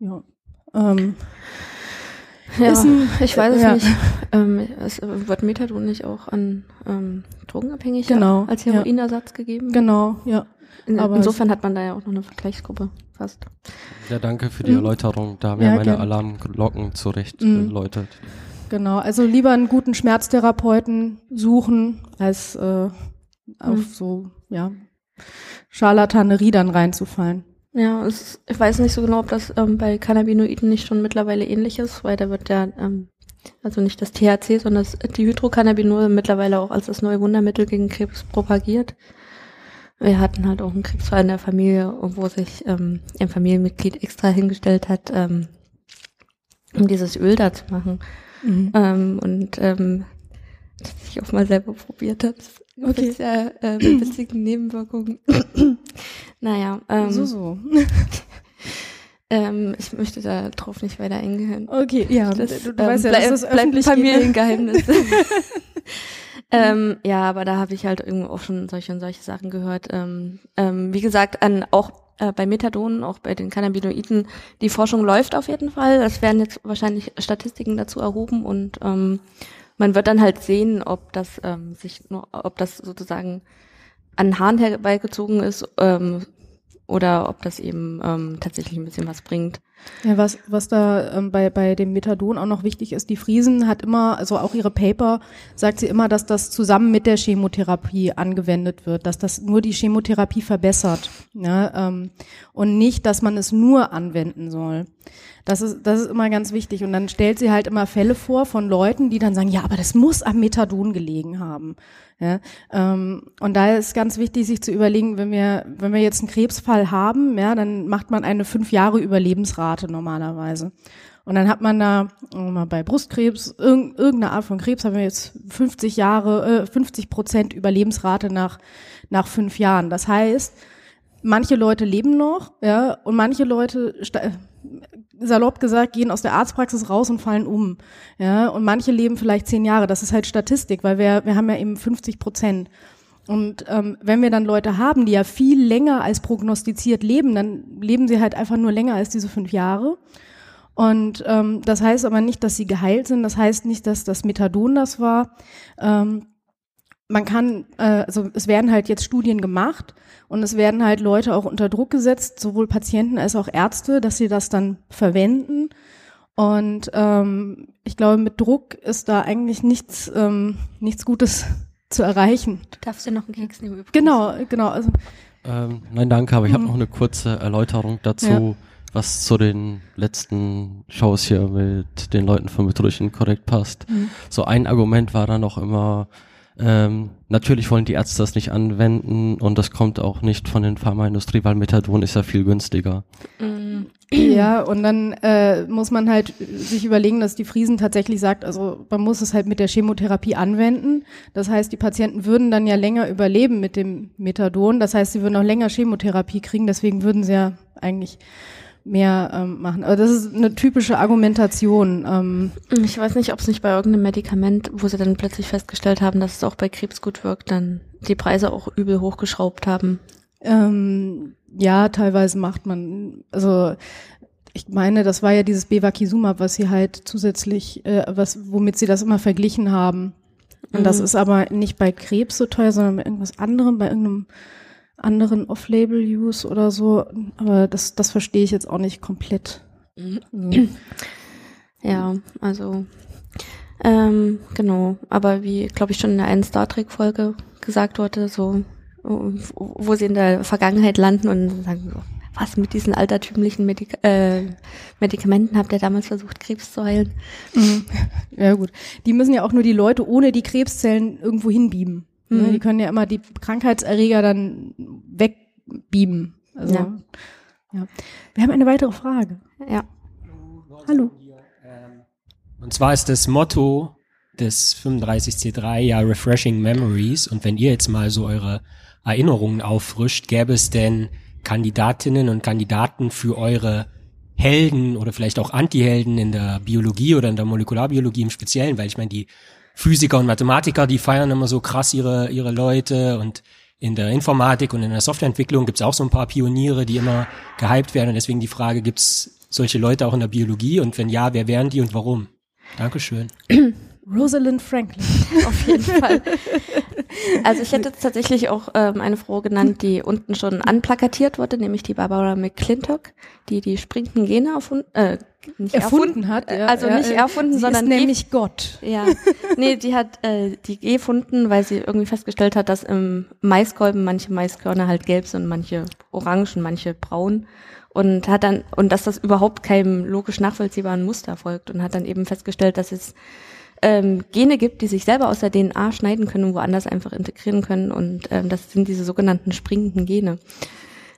Ja. Ähm, ja, ein, ich weiß es ja. nicht. Ähm, es wird Methadon nicht auch an ähm, Drogenabhängige genau, als Heroinersatz ja. gegeben? Genau, ja. In, Aber insofern hat man da ja auch noch eine Vergleichsgruppe fast. Ja, danke für die mhm. Erläuterung. Da haben ja, ja meine gern. Alarmglocken zurecht mhm. geläutet. Genau, also lieber einen guten Schmerztherapeuten suchen, als äh, auf mhm. so, ja, Scharlatanerie dann reinzufallen. Ja, es, ich weiß nicht so genau, ob das ähm, bei Cannabinoiden nicht schon mittlerweile ähnlich ist, weil da wird ja, ähm, also nicht das THC, sondern das Dihydrocannabinol mittlerweile auch als das neue Wundermittel gegen Krebs propagiert. Wir hatten halt auch einen Kriegsfall in der Familie, wo sich ähm, ein Familienmitglied extra hingestellt hat, ähm, um dieses Öl da zu machen. Mhm. Ähm, und ähm, das ich auch mal selber probiert habe. Okay. Mit sehr äh, witzigen Nebenwirkungen. naja. Ähm, so, so. ähm, ich möchte da drauf nicht weiter eingehen. Okay, ja. Das, du, du ähm, weißt ja, bleib, das ist ein Familiengeheimnis. ähm, ja, aber da habe ich halt irgendwo auch schon solche und solche Sachen gehört. Ähm, ähm, wie gesagt, an auch äh, bei Methadon, auch bei den Cannabinoiden, die Forschung läuft auf jeden Fall. Es werden jetzt wahrscheinlich Statistiken dazu erhoben und ähm, man wird dann halt sehen, ob das ähm, sich nur, ob das sozusagen an Haaren herbeigezogen ist ähm, oder ob das eben ähm, tatsächlich ein bisschen was bringt. Ja, was, was da ähm, bei, bei dem Methadon auch noch wichtig ist, die Friesen hat immer, also auch ihre Paper, sagt sie immer, dass das zusammen mit der Chemotherapie angewendet wird, dass das nur die Chemotherapie verbessert ja, ähm, und nicht, dass man es nur anwenden soll. Das ist, das ist immer ganz wichtig. Und dann stellt sie halt immer Fälle vor von Leuten, die dann sagen, ja, aber das muss am Methadon gelegen haben. Ja, ähm, und da ist ganz wichtig, sich zu überlegen, wenn wir, wenn wir jetzt einen Krebsfall haben, ja, dann macht man eine fünf Jahre Überlebensrate normalerweise. Und dann hat man da mal bei Brustkrebs, irg irgendeine Art von Krebs, haben wir jetzt 50 Jahre, äh, 50 Prozent Überlebensrate nach, nach fünf Jahren. Das heißt, manche Leute leben noch, ja, und manche Leute salopp gesagt, gehen aus der Arztpraxis raus und fallen um. Ja, und manche leben vielleicht zehn Jahre. Das ist halt Statistik, weil wir, wir haben ja eben 50 Prozent. Und ähm, wenn wir dann Leute haben, die ja viel länger als prognostiziert leben, dann leben sie halt einfach nur länger als diese fünf Jahre. Und ähm, das heißt aber nicht, dass sie geheilt sind. Das heißt nicht, dass das Methadon das war. Ähm, man kann, äh, also es werden halt jetzt Studien gemacht und es werden halt Leute auch unter Druck gesetzt, sowohl Patienten als auch Ärzte, dass sie das dann verwenden. Und ähm, ich glaube, mit Druck ist da eigentlich nichts, ähm, nichts Gutes zu erreichen. Du darfst ja noch einen Keks nehmen. Übrigens. Genau, genau. Also, Ähm, nein, danke, aber ich habe Mhm. noch eine kurze Erläuterung dazu, Ja. was zu den letzten Shows hier mit den Leuten von Betrüchen korrekt passt. Mhm. So ein Argument war dann noch immer, ähm, natürlich wollen die Ärzte das nicht anwenden und das kommt auch nicht von den Pharmaindustrie, weil Methadon ist ja viel günstiger. Mm, ja, und dann äh, muss man halt sich überlegen, dass die Friesen tatsächlich sagt, also man muss es halt mit der Chemotherapie anwenden. Das heißt, die Patienten würden dann ja länger überleben mit dem Methadon. Das heißt, sie würden auch länger Chemotherapie kriegen. Deswegen würden sie ja eigentlich mehr ähm, machen. Aber das ist eine typische Argumentation. Ähm, Ich weiß nicht, ob es nicht bei irgendeinem Medikament, wo sie dann plötzlich festgestellt haben, dass es auch bei Krebs gut wirkt, dann die Preise auch übel hochgeschraubt haben. Ähm, ja, teilweise macht man, also ich meine, das war ja dieses Bevakizumab, was sie halt zusätzlich, äh, was, womit sie das immer verglichen haben. Und das Mhm. ist aber nicht bei Krebs so teuer, sondern bei irgendwas anderem, bei irgendeinem anderen Off-Label-Use oder so. Aber das, das verstehe ich jetzt auch nicht komplett. Also, Ja, also ähm, genau. Aber wie, glaube ich, schon in der einen Star Trek-Folge gesagt wurde, so wo sie in der Vergangenheit landen und sagen so, was mit diesen altertümlichen Medik äh, Medikamenten habt ihr damals versucht, Krebs zu heilen? Mhm. Ja gut. Die müssen ja auch nur die Leute ohne die Krebszellen irgendwo hinbieben. Ne? Mhm. Die können ja immer die Krankheitserreger dann wegbieben. Also, ja. Ja. Wir haben eine weitere Frage. Ja. Hallo. Und zwar ist das Motto des 35C3 ja Refreshing Memories. Und wenn ihr jetzt mal so eure Erinnerungen auffrischt, gäbe es denn Kandidatinnen und Kandidaten für eure Helden oder vielleicht auch Antihelden in der Biologie oder in der Molekularbiologie im Speziellen, weil ich meine, die Physiker und Mathematiker, die feiern immer so krass ihre, ihre Leute und in der Informatik und in der Softwareentwicklung gibt's auch so ein paar Pioniere, die immer gehypt werden und deswegen die Frage, gibt's solche Leute auch in der Biologie und wenn ja, wer wären die und warum? Dankeschön. Rosalind Franklin. Auf jeden Fall. Also ich hätte jetzt tatsächlich auch ähm, eine Frau genannt, die unten schon anplakatiert wurde, nämlich die Barbara McClintock, die die springenden Gene erfunden, äh, nicht Erfunden hat. Ja, also ja, nicht äh, erfunden, sie sondern ist nämlich Gott. Ja, nee, die hat äh, die gefunden, weil sie irgendwie festgestellt hat, dass im Maiskolben manche Maiskörner halt gelb sind, manche orange und manche braun und hat dann und dass das überhaupt keinem logisch nachvollziehbaren Muster folgt und hat dann eben festgestellt, dass es ähm, Gene gibt, die sich selber aus der DNA schneiden können und woanders einfach integrieren können und ähm, das sind diese sogenannten springenden Gene.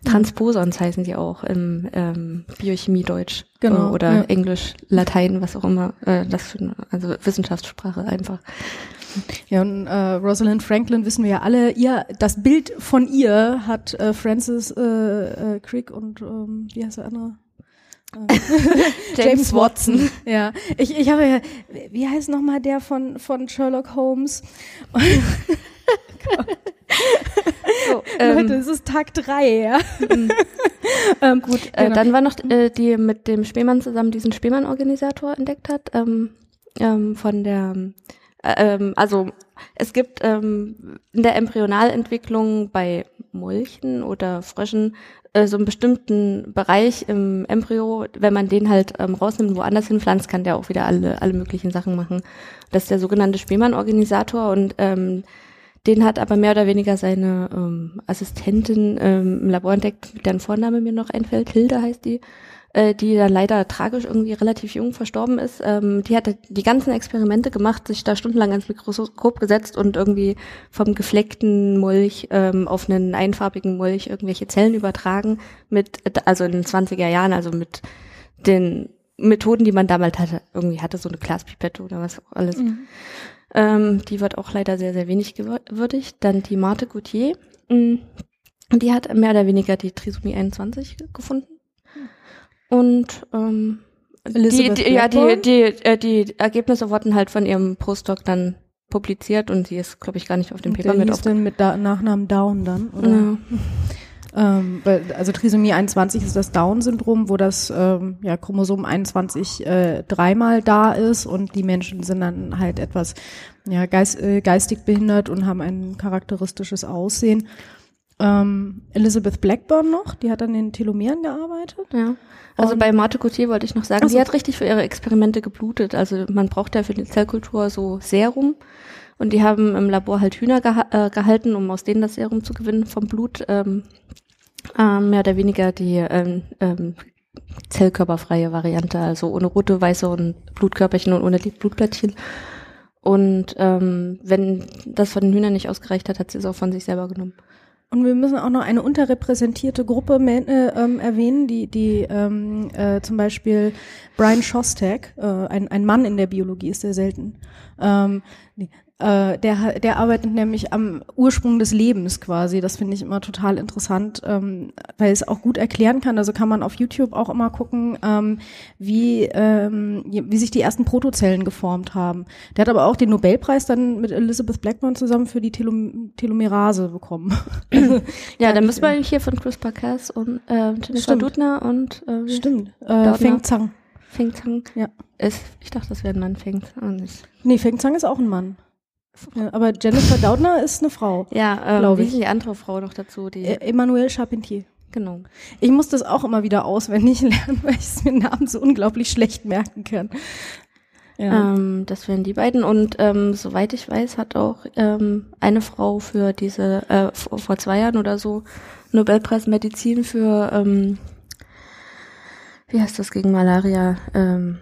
Transposons heißen die auch im ähm, Biochemie-Deutsch Genau, äh, oder ja. Englisch, Latein, was auch immer, äh, das für also Wissenschaftssprache einfach. Ja, und äh, Rosalind Franklin wissen wir ja alle, ihr, das Bild von ihr hat äh, Francis äh, äh, Crick und ähm, wie heißt der andere? James Watson. Ja, ich, ich habe ja, wie heißt nochmal der von, von Sherlock Holmes? So, ähm, Leute, es ist Tag drei, ja. ähm, gut, äh, genau. dann war noch äh, die mit dem Spemann zusammen diesen Spemann-Organisator entdeckt hat, ähm, ähm, von der, äh, ähm, also es gibt ähm, in der Embryonalentwicklung bei Molchen oder Fröschen äh, so einen bestimmten Bereich im Embryo, wenn man den halt ähm, rausnimmt, woanders hinpflanzt, kann der auch wieder alle, alle möglichen Sachen machen. Das ist der sogenannte Spielmann-Organisator und ähm, den hat aber mehr oder weniger seine ähm, Assistentin ähm, im Labor entdeckt, deren Vorname mir noch einfällt, Hilde heißt die, äh, die dann leider tragisch irgendwie relativ jung verstorben ist. Ähm, die hat die ganzen Experimente gemacht, sich da stundenlang ans Mikroskop gesetzt und irgendwie vom gefleckten Molch ähm, auf einen einfarbigen Molch irgendwelche Zellen übertragen mit, also in den 20er Jahren, also mit den Methoden, die man damals hatte. Irgendwie hatte so eine Glaspipette oder was auch alles. Mhm. Ähm, die wird auch leider sehr, sehr wenig gewürdigt. Dann die Marthe Gauthier. mh, Die hat mehr oder weniger die Trisomie 21 gefunden. Und ähm, die, Elizabeth die, ja, die, die, äh, die Ergebnisse wurden halt von ihrem Postdoc dann publiziert und sie ist, glaube ich, gar nicht auf dem Paper Der mit denn mit da Nachnamen Down dann, oder? Ja. Ähm, also Trisomie 21 ist das Down-Syndrom, wo das ähm, ja, Chromosom 21 äh, dreimal da ist und die Menschen sind dann halt etwas ja, geist, äh, geistig behindert und haben ein charakteristisches Aussehen. Ähm, Elizabeth Blackburn noch, die hat an den Telomeren gearbeitet. Ja. Also Und- bei Marthe Gauthier wollte ich noch sagen, Ach so. sie hat richtig für ihre Experimente geblutet. Also man braucht ja für die Zellkultur so Serum. Und die haben im Labor halt Hühner geha äh, gehalten, um aus denen das Serum zu gewinnen vom Blut. Ähm, ähm, mehr oder weniger die ähm, ähm, zellkörperfreie Variante, also ohne rote, weiße und Blutkörperchen und ohne Blutplättchen. Und ähm, wenn das von den Hühnern nicht ausgereicht hat, hat sie es auch von sich selber genommen. Und wir müssen auch noch eine unterrepräsentierte Gruppe äh, ähm, erwähnen, die, die ähm, äh, zum Beispiel Brian Shostak, äh, ein, ein Mann in der Biologie ist sehr selten. Ähm, äh, der, der arbeitet nämlich am Ursprung des Lebens quasi. Das finde ich immer total interessant, ähm, weil es auch gut erklären kann. Also kann man auf YouTube auch immer gucken, ähm, wie, ähm, wie sich die ersten Protozellen geformt haben. Der hat aber auch den Nobelpreis dann mit Elizabeth Blackburn zusammen für die Telom Telomerase bekommen. Ja, dann müssen wir hier von CRISPR-Cas und äh, Jennifer und äh, Stimmt. Äh. Feng Zhang. Feng Zhang. Ja. Ist, ich dachte, das wäre ein Mann, Feng Zhang. Nee, Feng Zhang ist auch ein Mann. Ja, aber Jennifer Doudna ist eine Frau. Ja, ähm, wie ich. ist die andere Frau noch dazu? Die, Äh, Emmanuelle Charpentier. genau. Ich muss das auch immer wieder auswendig lernen, weil ich es mir Namen so unglaublich schlecht merken kann. Ja. Ähm, das wären die beiden. Und ähm, soweit ich weiß, hat auch ähm, eine Frau für diese, äh, vor, vor zwei Jahren oder so, Nobelpreis Medizin für, ähm, wie heißt das gegen Malaria? Ähm,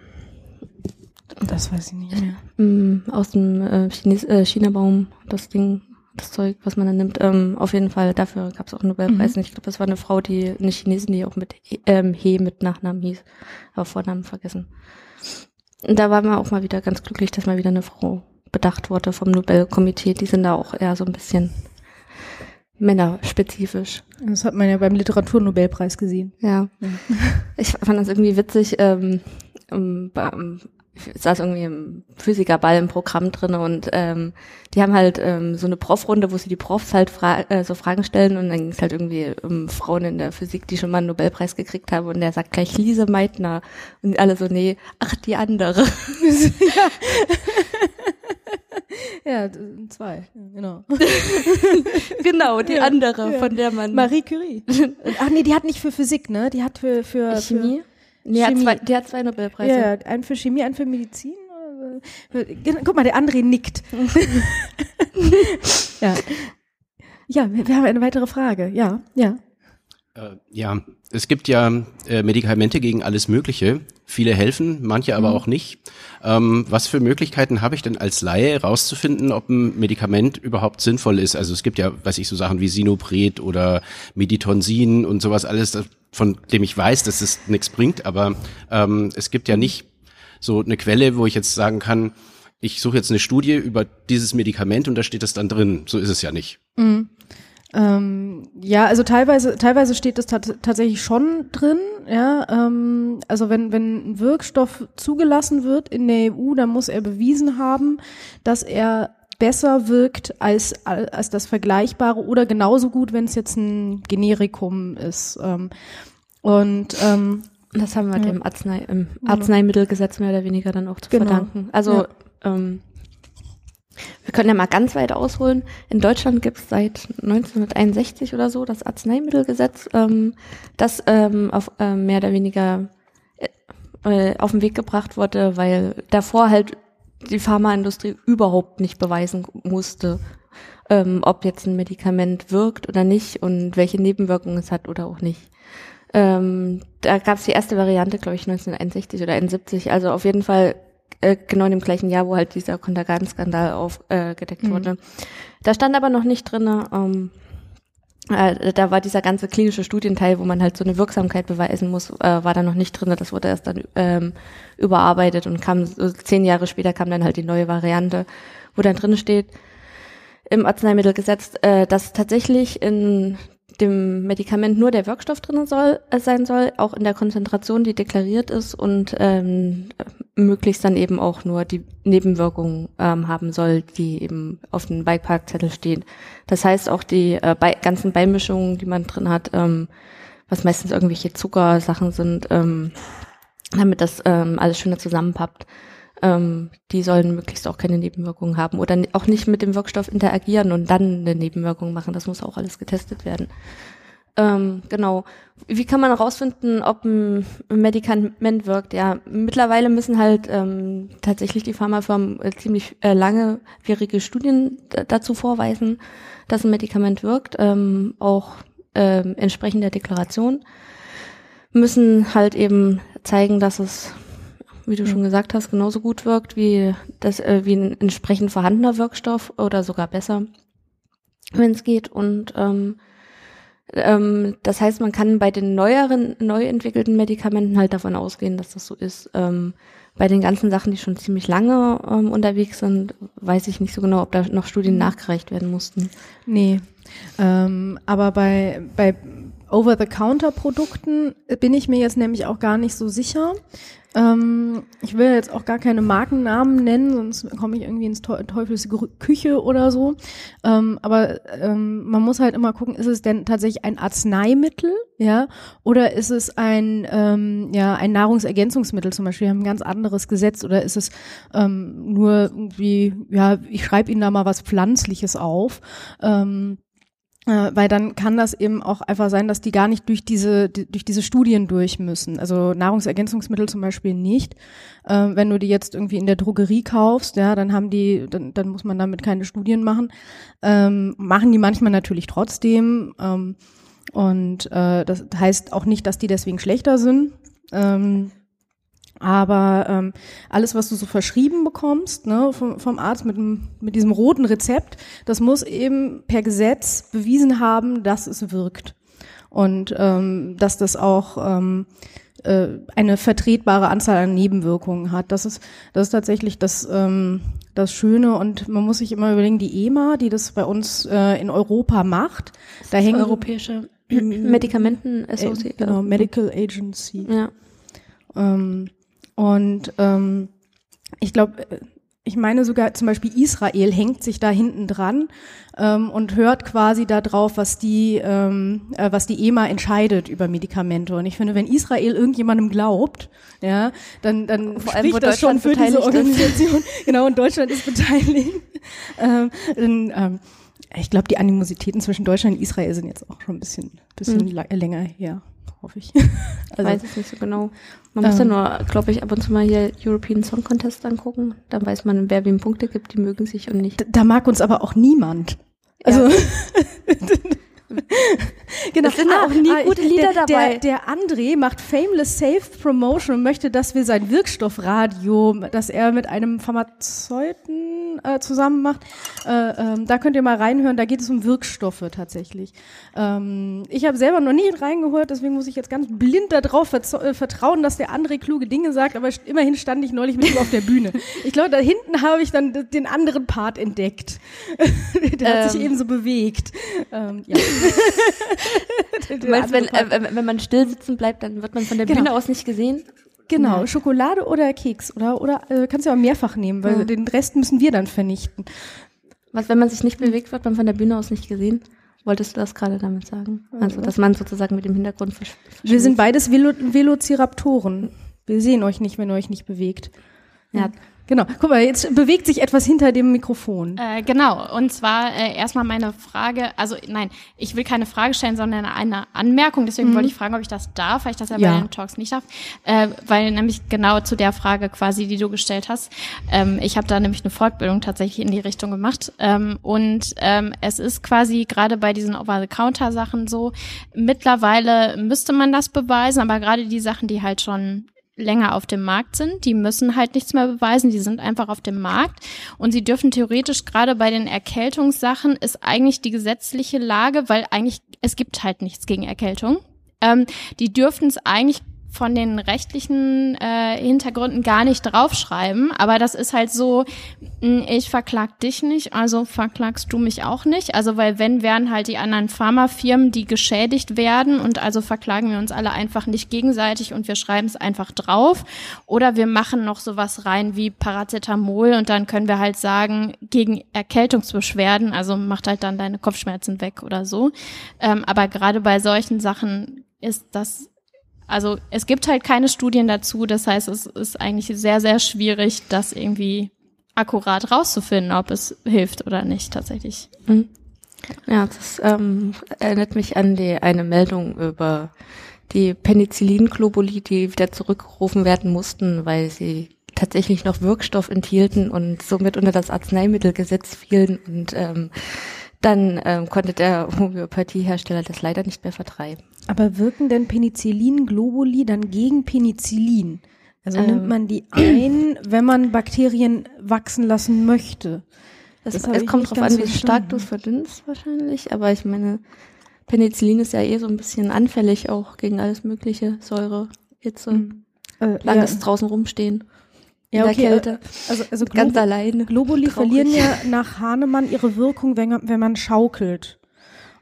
das weiß ich nicht mehr. Mm, aus dem äh, Chines äh, China-Baum, das Ding, das Zeug, was man dann nimmt. Ähm, auf jeden Fall, dafür gab es auch einen Nobelpreis. Mhm. Ich glaube, das war eine Frau, die, eine Chinesin, die auch mit He- ähm, He mit Nachnamen hieß, aber Vornamen vergessen. Und da waren wir auch mal wieder ganz glücklich, dass mal wieder eine Frau bedacht wurde vom Nobelkomitee. Die sind da auch eher so ein bisschen männerspezifisch. Das hat man ja beim Literaturnobelpreis gesehen. Ja. Ich fand das irgendwie witzig. Ähm, ähm, saß irgendwie im Physikerball im Programm drin und ähm, die haben halt ähm, so eine Profrunde, wo sie die Profs halt fra äh, so Fragen stellen und dann ging es halt irgendwie um Frauen in der Physik, die schon mal einen Nobelpreis gekriegt haben und der sagt gleich Lise Meitner und alle so, nee, ach, die andere. Ja, zwei, genau. genau, die Ja, andere, ja. von der man... Marie Curie. Ach nee, die hat nicht für Physik, ne? Die hat für, für Chemie? Die hat, Chemie. zwei, die hat zwei Nobelpreise. ja, einen für Chemie, einen für Medizin. für- Guck mal, der André nickt. ja. Ja, wir, haben eine weitere Frage. Ja, ja. Äh, ja, es gibt ja äh, Medikamente gegen alles Mögliche. Viele helfen, manche aber auch nicht. Ähm, was für Möglichkeiten habe ich denn als Laie herauszufinden, ob ein Medikament überhaupt sinnvoll ist? Also es gibt ja, weiß ich, so Sachen wie Sinopret oder Meditonsin und sowas alles, das- von dem ich weiß, dass es nichts bringt, aber ähm, es gibt ja nicht so eine Quelle, wo ich jetzt sagen kann, ich suche jetzt eine Studie über dieses Medikament und da steht es dann drin. So ist es ja nicht. Ähm, ja, also teilweise, teilweise steht es tat tatsächlich schon drin, ja. Ähm, also wenn, wenn ein Wirkstoff zugelassen wird in der EU, dann muss er bewiesen haben, dass er besser wirkt als, als das Vergleichbare oder genauso gut, wenn es jetzt ein Generikum ist. Ähm, und ähm, Das haben wir Ja. dem Arznei, im Arzneimittelgesetz mehr oder weniger dann auch zu Genau. verdanken. Also Ja. ähm, können ja mal ganz weit ausholen. In Deutschland gibt es seit 1961 oder so das Arzneimittelgesetz, ähm, das ähm, auf äh, mehr oder weniger äh, auf den Weg gebracht wurde, weil davor halt die Pharmaindustrie überhaupt nicht beweisen musste, ähm, ob jetzt ein Medikament wirkt oder nicht und welche Nebenwirkungen es hat oder auch nicht. Ähm, da gab es die erste Variante, glaube ich, 1961 oder 71. Also auf jeden Fall äh, genau in dem gleichen Jahr, wo halt dieser Kontergan-Skandal aufgedeckt äh, mhm. wurde. Da stand aber noch nicht drinne. Ähm, äh, da war dieser ganze klinische Studienteil, wo man halt so eine Wirksamkeit beweisen muss, äh, war da noch nicht drin. Das wurde erst dann ähm, überarbeitet und kam so zehn Jahre später kam dann halt die neue Variante, wo dann drin steht im Arzneimittelgesetz, äh, dass tatsächlich in dem Medikament nur der Wirkstoff drin soll, äh, sein soll, auch in der Konzentration, die deklariert ist und ähm, möglichst dann eben auch nur die Nebenwirkungen ähm, haben soll, die eben auf dem Beipackzettel stehen. Das heißt auch die äh, bei, ganzen Beimischungen, die man drin hat, ähm, was meistens irgendwelche Zuckersachen sind, ähm, damit das ähm, alles schöner zusammenpappt, ähm, die sollen möglichst auch keine Nebenwirkungen haben oder auch nicht mit dem Wirkstoff interagieren und dann eine Nebenwirkung machen. Das muss auch alles getestet werden. Ähm, genau. Wie kann man herausfinden, ob ein Medikament wirkt? Ja, mittlerweile müssen halt ähm, tatsächlich die Pharmafirmen äh, ziemlich äh, langewierige Studien dazu vorweisen, dass ein Medikament wirkt, ähm, auch ähm, entsprechend der Deklaration. Müssen halt eben zeigen, dass es wie du schon gesagt hast, genauso gut wirkt wie das äh, wie ein entsprechend vorhandener Wirkstoff oder sogar besser, wenn es geht. Und ähm, ähm, das heißt, man kann bei den neueren, neu entwickelten Medikamenten halt davon ausgehen, dass das so ist. Ähm, bei den ganzen Sachen, die schon ziemlich lange ähm, unterwegs sind, weiß ich nicht so genau, ob da noch Studien nachgereicht werden mussten. Nee. Ähm, aber bei, bei Over-the-Counter-Produkten bin ich mir jetzt nämlich auch gar nicht so sicher. Ähm, ich will jetzt auch gar keine Markennamen nennen, sonst komme ich irgendwie ins Teufels Küche oder so. Ähm, aber ähm, man muss halt immer gucken, ist es denn tatsächlich ein Arzneimittel, ja, oder ist es ein ähm, ja ein Nahrungsergänzungsmittel zum Beispiel? Wir haben ein ganz anderes Gesetz oder ist es ähm, nur irgendwie ja, ich schreibe Ihnen da mal was Pflanzliches auf. Äh, weil dann kann das eben auch einfach sein, dass die gar nicht durch diese die, durch diese Studien durch müssen. Also Nahrungsergänzungsmittel zum Beispiel nicht. Ähm, wenn du die jetzt irgendwie in der Drogerie kaufst, ja, dann haben die, dann, dann muss man damit keine Studien machen. Ähm, machen die manchmal natürlich trotzdem. Ähm, und äh, das heißt auch nicht, dass die deswegen schlechter sind. Ähm, aber ähm, alles, was du so verschrieben bekommst ne, vom, vom Arzt mit, dem, mit diesem roten Rezept, das muss eben per Gesetz bewiesen haben, dass es wirkt. Und ähm, dass das auch ähm, äh, eine vertretbare Anzahl an Nebenwirkungen hat. Das ist, das ist tatsächlich das, ähm, das Schöne. Und man muss sich immer überlegen, die EMA, die das bei uns äh, in Europa macht, da hängen europäische Medikamenten äh, genau Medical Agency. Ja. Ähm, und ähm, ich glaube, ich meine sogar zum Beispiel Israel hängt sich da hinten dran ähm, und hört quasi da drauf, was die, ähm, äh, was die EMA entscheidet über Medikamente. Und ich finde, wenn Israel irgendjemandem glaubt, ja, dann, dann Vor allem, spricht das schon für diese Organisation. genau, und Deutschland ist beteiligt. ähm, dann, ähm, ich glaube, die Animositäten zwischen Deutschland und Israel sind jetzt auch schon ein bisschen, bisschen hm. länger her hoffe ich. also, weiß ich nicht so genau. Man ähm, muss ja ähm. nur, glaube ich, ab und zu mal hier European Song Contest angucken. Dann weiß man, wer wem Punkte gibt, die mögen sich und nicht. Da, da mag uns aber auch niemand. Also ja. genau. Es sind ah, auch nie ah, gute Lieder der, dabei. Der, der André macht Fameless Safe Promotion und möchte, dass wir sein Wirkstoffradio, das er mit einem Pharmazeuten äh, zusammen macht, äh, ähm, da könnt ihr mal reinhören. Da geht es um Wirkstoffe tatsächlich. Ähm, ich habe selber noch nie reingehört, deswegen muss ich jetzt ganz blind darauf äh, vertrauen, dass der André kluge Dinge sagt. Aber immerhin stand ich neulich mit ihm auf der Bühne. Ich glaube, da hinten habe ich dann den anderen Part entdeckt. der hat sich ähm. eben so bewegt. Ähm, ja. Du meinst, wenn, äh, wenn man still sitzen bleibt, dann wird man von der genau. Bühne aus nicht gesehen? Genau. Schokolade oder Keks oder oder äh, kannst du auch mehrfach nehmen, weil ja. den Rest müssen wir dann vernichten. Was, wenn man sich nicht bewegt, wird man von der Bühne aus nicht gesehen? Wolltest du das gerade damit sagen? Also, dass man sozusagen mit dem Hintergrund versch Wir sind beides Velo Velociraptoren. Wir sehen euch nicht, wenn ihr euch nicht bewegt. Ja, Genau. Guck mal, jetzt bewegt sich etwas hinter dem Mikrofon. Äh, genau. Und zwar äh, erstmal meine Frage, also nein, ich will keine Frage stellen, sondern eine Anmerkung. Deswegen Mhm. wollte ich fragen, ob ich das darf, weil ich das ja, Ja. bei den Talks nicht darf. Äh, weil nämlich genau zu der Frage quasi, die du gestellt hast. Ähm, ich habe da nämlich eine Fortbildung tatsächlich in die Richtung gemacht. Ähm, und ähm, es ist quasi gerade bei diesen Over-the-Counter-Sachen so, mittlerweile müsste man das beweisen, aber gerade die Sachen, die halt schon länger auf dem Markt sind, die müssen halt nichts mehr beweisen, die sind einfach auf dem Markt. Und sie dürfen theoretisch gerade bei den Erkältungssachen ist eigentlich die gesetzliche Lage, weil eigentlich es gibt halt nichts gegen Erkältung. Ähm, die dürften es eigentlich von den rechtlichen äh, Hintergründen gar nicht draufschreiben, aber das ist halt so, mh, ich verklag dich nicht, also verklagst du mich auch nicht. Also weil wenn wären halt die anderen Pharmafirmen, die geschädigt werden und also verklagen wir uns alle einfach nicht gegenseitig und wir schreiben es einfach drauf. Oder wir machen noch sowas rein wie Paracetamol und dann können wir halt sagen, gegen Erkältungsbeschwerden, also macht halt dann deine Kopfschmerzen weg oder so. Ähm, aber gerade bei solchen Sachen ist das also es gibt halt keine Studien dazu, das heißt, es ist eigentlich sehr, sehr schwierig, das irgendwie akkurat rauszufinden, ob es hilft oder nicht tatsächlich. Mhm. Ja, das ähm, erinnert mich an die eine Meldung über die Penicillin-Globuli, die wieder zurückgerufen werden mussten, weil sie tatsächlich noch Wirkstoff enthielten und somit unter das Arzneimittelgesetz fielen und ähm, dann ähm, konnte der Homöopathiehersteller das leider nicht mehr vertreiben. Aber wirken denn Penicillin-Globuli dann gegen Penicillin? Also Ähm. nimmt man die ein, wenn man Bakterien wachsen lassen möchte? Das, Das es kommt drauf an, wie stark du es verdünnst wahrscheinlich, aber ich meine, Penicillin ist ja eh so ein bisschen anfällig auch gegen alles mögliche, Säure, Hitze, Äh, langes ja, draußen rumstehen, ja, in okay, der Kälte, Also, also ganz Globu alleine. Globuli Traurig. verlieren ja nach Hahnemann ihre Wirkung, wenn, wenn man schaukelt.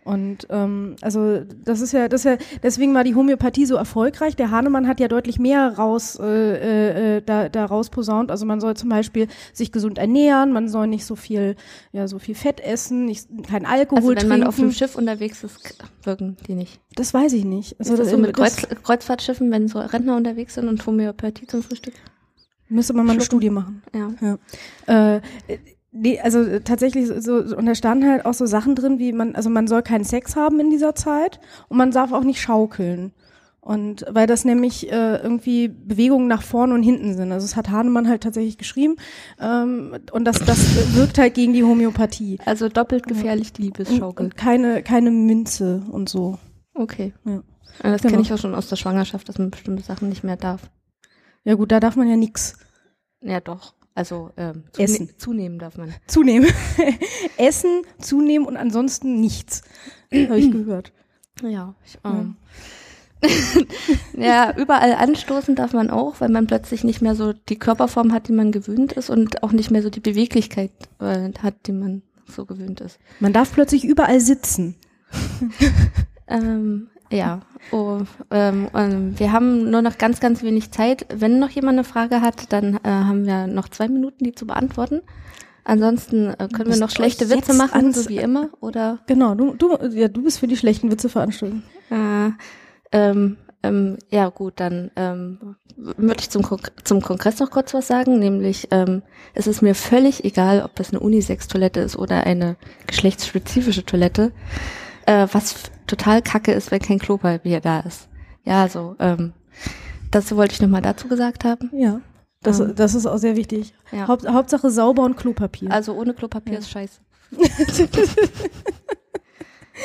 Und ähm, also das ist ja, das ist ja, deswegen war die Homöopathie so erfolgreich. Der Hahnemann hat ja deutlich mehr raus äh, äh, da, da rausposaunt. Also man soll zum Beispiel sich gesund ernähren, man soll nicht so viel, ja, so viel Fett essen, nicht, kein Alkohol Also wenn trinken. man auf einem Schiff unterwegs ist, wirken die nicht. das weiß ich nicht. Also ist das so mit das Kreuz, Kreuzfahrtschiffen, wenn so Rentner unterwegs sind und Homöopathie zum Frühstück? müsste man mal eine Schlucken. Studie machen. Ja. Ja. Äh, nee, also äh, tatsächlich so, so und da standen halt auch so Sachen drin, wie man, also man soll keinen Sex haben in dieser Zeit und man darf auch nicht schaukeln. Und weil das nämlich äh, irgendwie Bewegungen nach vorne und hinten sind. Also das hat Hahnemann halt tatsächlich geschrieben. Ähm, und das, das wirkt halt gegen die Homöopathie. Also doppelt gefährlich die Und, Liebesschaukel. und keine, keine Minze und so. Okay. Ja. Ja, Das Genau. kenne ich auch schon aus der Schwangerschaft, dass man bestimmte Sachen nicht mehr darf. Ja gut, da darf man ja nix Ja, doch. Also ähm, Essen. zune zunehmen darf man. zunehmen. Essen, zunehmen und ansonsten nichts. Habe ich gehört. Ja. Ich, ähm, ja, überall anstoßen darf man auch, weil man plötzlich nicht mehr so die Körperform hat, die man gewöhnt ist und auch nicht mehr so die Beweglichkeit äh, hat, die man so gewöhnt ist. Man darf plötzlich überall sitzen. Ähm, ja, oh, ähm, ähm, wir haben nur noch ganz, ganz wenig Zeit. Wenn noch jemand eine Frage hat, dann äh, haben wir noch zwei Minuten, die zu beantworten. Ansonsten äh, können wir noch schlechte Witze machen, so wie immer. Oder Genau, du, du, ja, du bist für die schlechten Witze veranstalten. äh, ähm, ähm, ja gut, dann ähm, würde ich zum, Kon zum Kongress noch kurz was sagen, nämlich ähm, es ist mir völlig egal, ob das eine Unisex-Toilette ist oder eine geschlechtsspezifische Toilette. Äh, was total kacke ist, wenn kein Klopapier da ist. Ja, so, ähm, das wollte ich nochmal dazu gesagt haben. Ja. Das, Ähm. das ist auch sehr wichtig. Ja. Haupt, Hauptsache sauber und Klopapier. Also ohne Klopapier ist scheiße.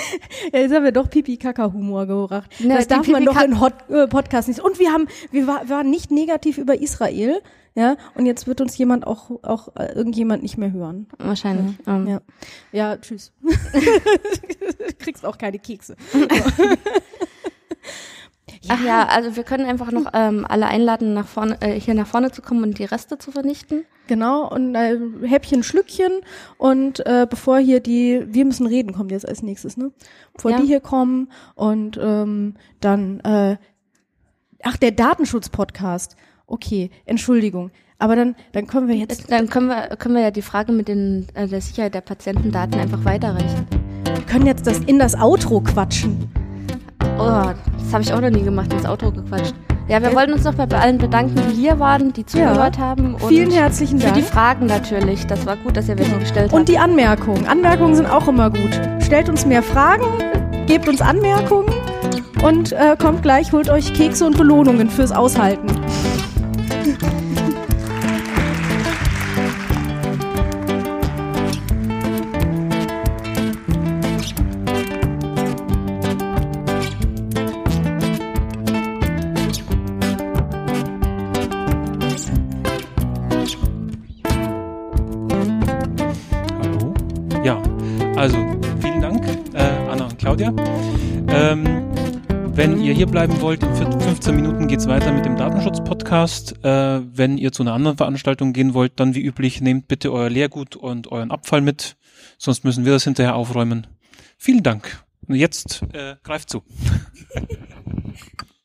ja, jetzt haben wir doch Pipi-Kaka-Humor gebracht. Na, das darf man doch in Hot äh, Podcast nicht. Und wir haben, wir war, waren nicht negativ über Israel, ja. Und jetzt wird uns jemand auch, auch äh, irgendjemand nicht mehr hören. Wahrscheinlich. Ähm, Ja. Ja, tschüss. du kriegst auch keine Kekse. Ach ja, also wir können einfach noch ähm, alle einladen, nach vorne, äh, hier nach vorne zu kommen und die Reste zu vernichten. Genau, und äh, Häppchen, Schlückchen und äh, bevor hier die, wir müssen reden, kommt jetzt als nächstes, ne? Bevor Ja. die hier kommen und ähm, dann, äh, ach, der Datenschutz-Podcast. Okay, Entschuldigung. Aber dann, dann können wir jetzt, Dann können wir, können wir ja die Frage mit den, äh, der Sicherheit der Patientendaten einfach weiterreichen. wir können jetzt das in das Outro quatschen. Oh, das habe ich auch noch nie gemacht, ins Auto gequatscht. Ja, wir wollen uns noch bei allen bedanken, die hier waren, die zugehört haben. Und Vielen herzlichen für Dank. die Fragen natürlich. Das war gut, dass ihr welche gestellt habt. Und die Anmerkungen. Anmerkungen sind auch immer gut. Stellt uns mehr Fragen, gebt uns Anmerkungen und äh, kommt gleich, holt euch Kekse und Belohnungen fürs Aushalten. Hier bleiben wollt, in 15 Minuten geht's weiter mit dem Datenschutz-Podcast. Äh, wenn ihr zu einer anderen Veranstaltung gehen wollt, dann wie üblich, nehmt bitte euer Leergut und euren Abfall mit, sonst müssen wir das hinterher aufräumen. Vielen Dank. Jetzt äh, greift zu.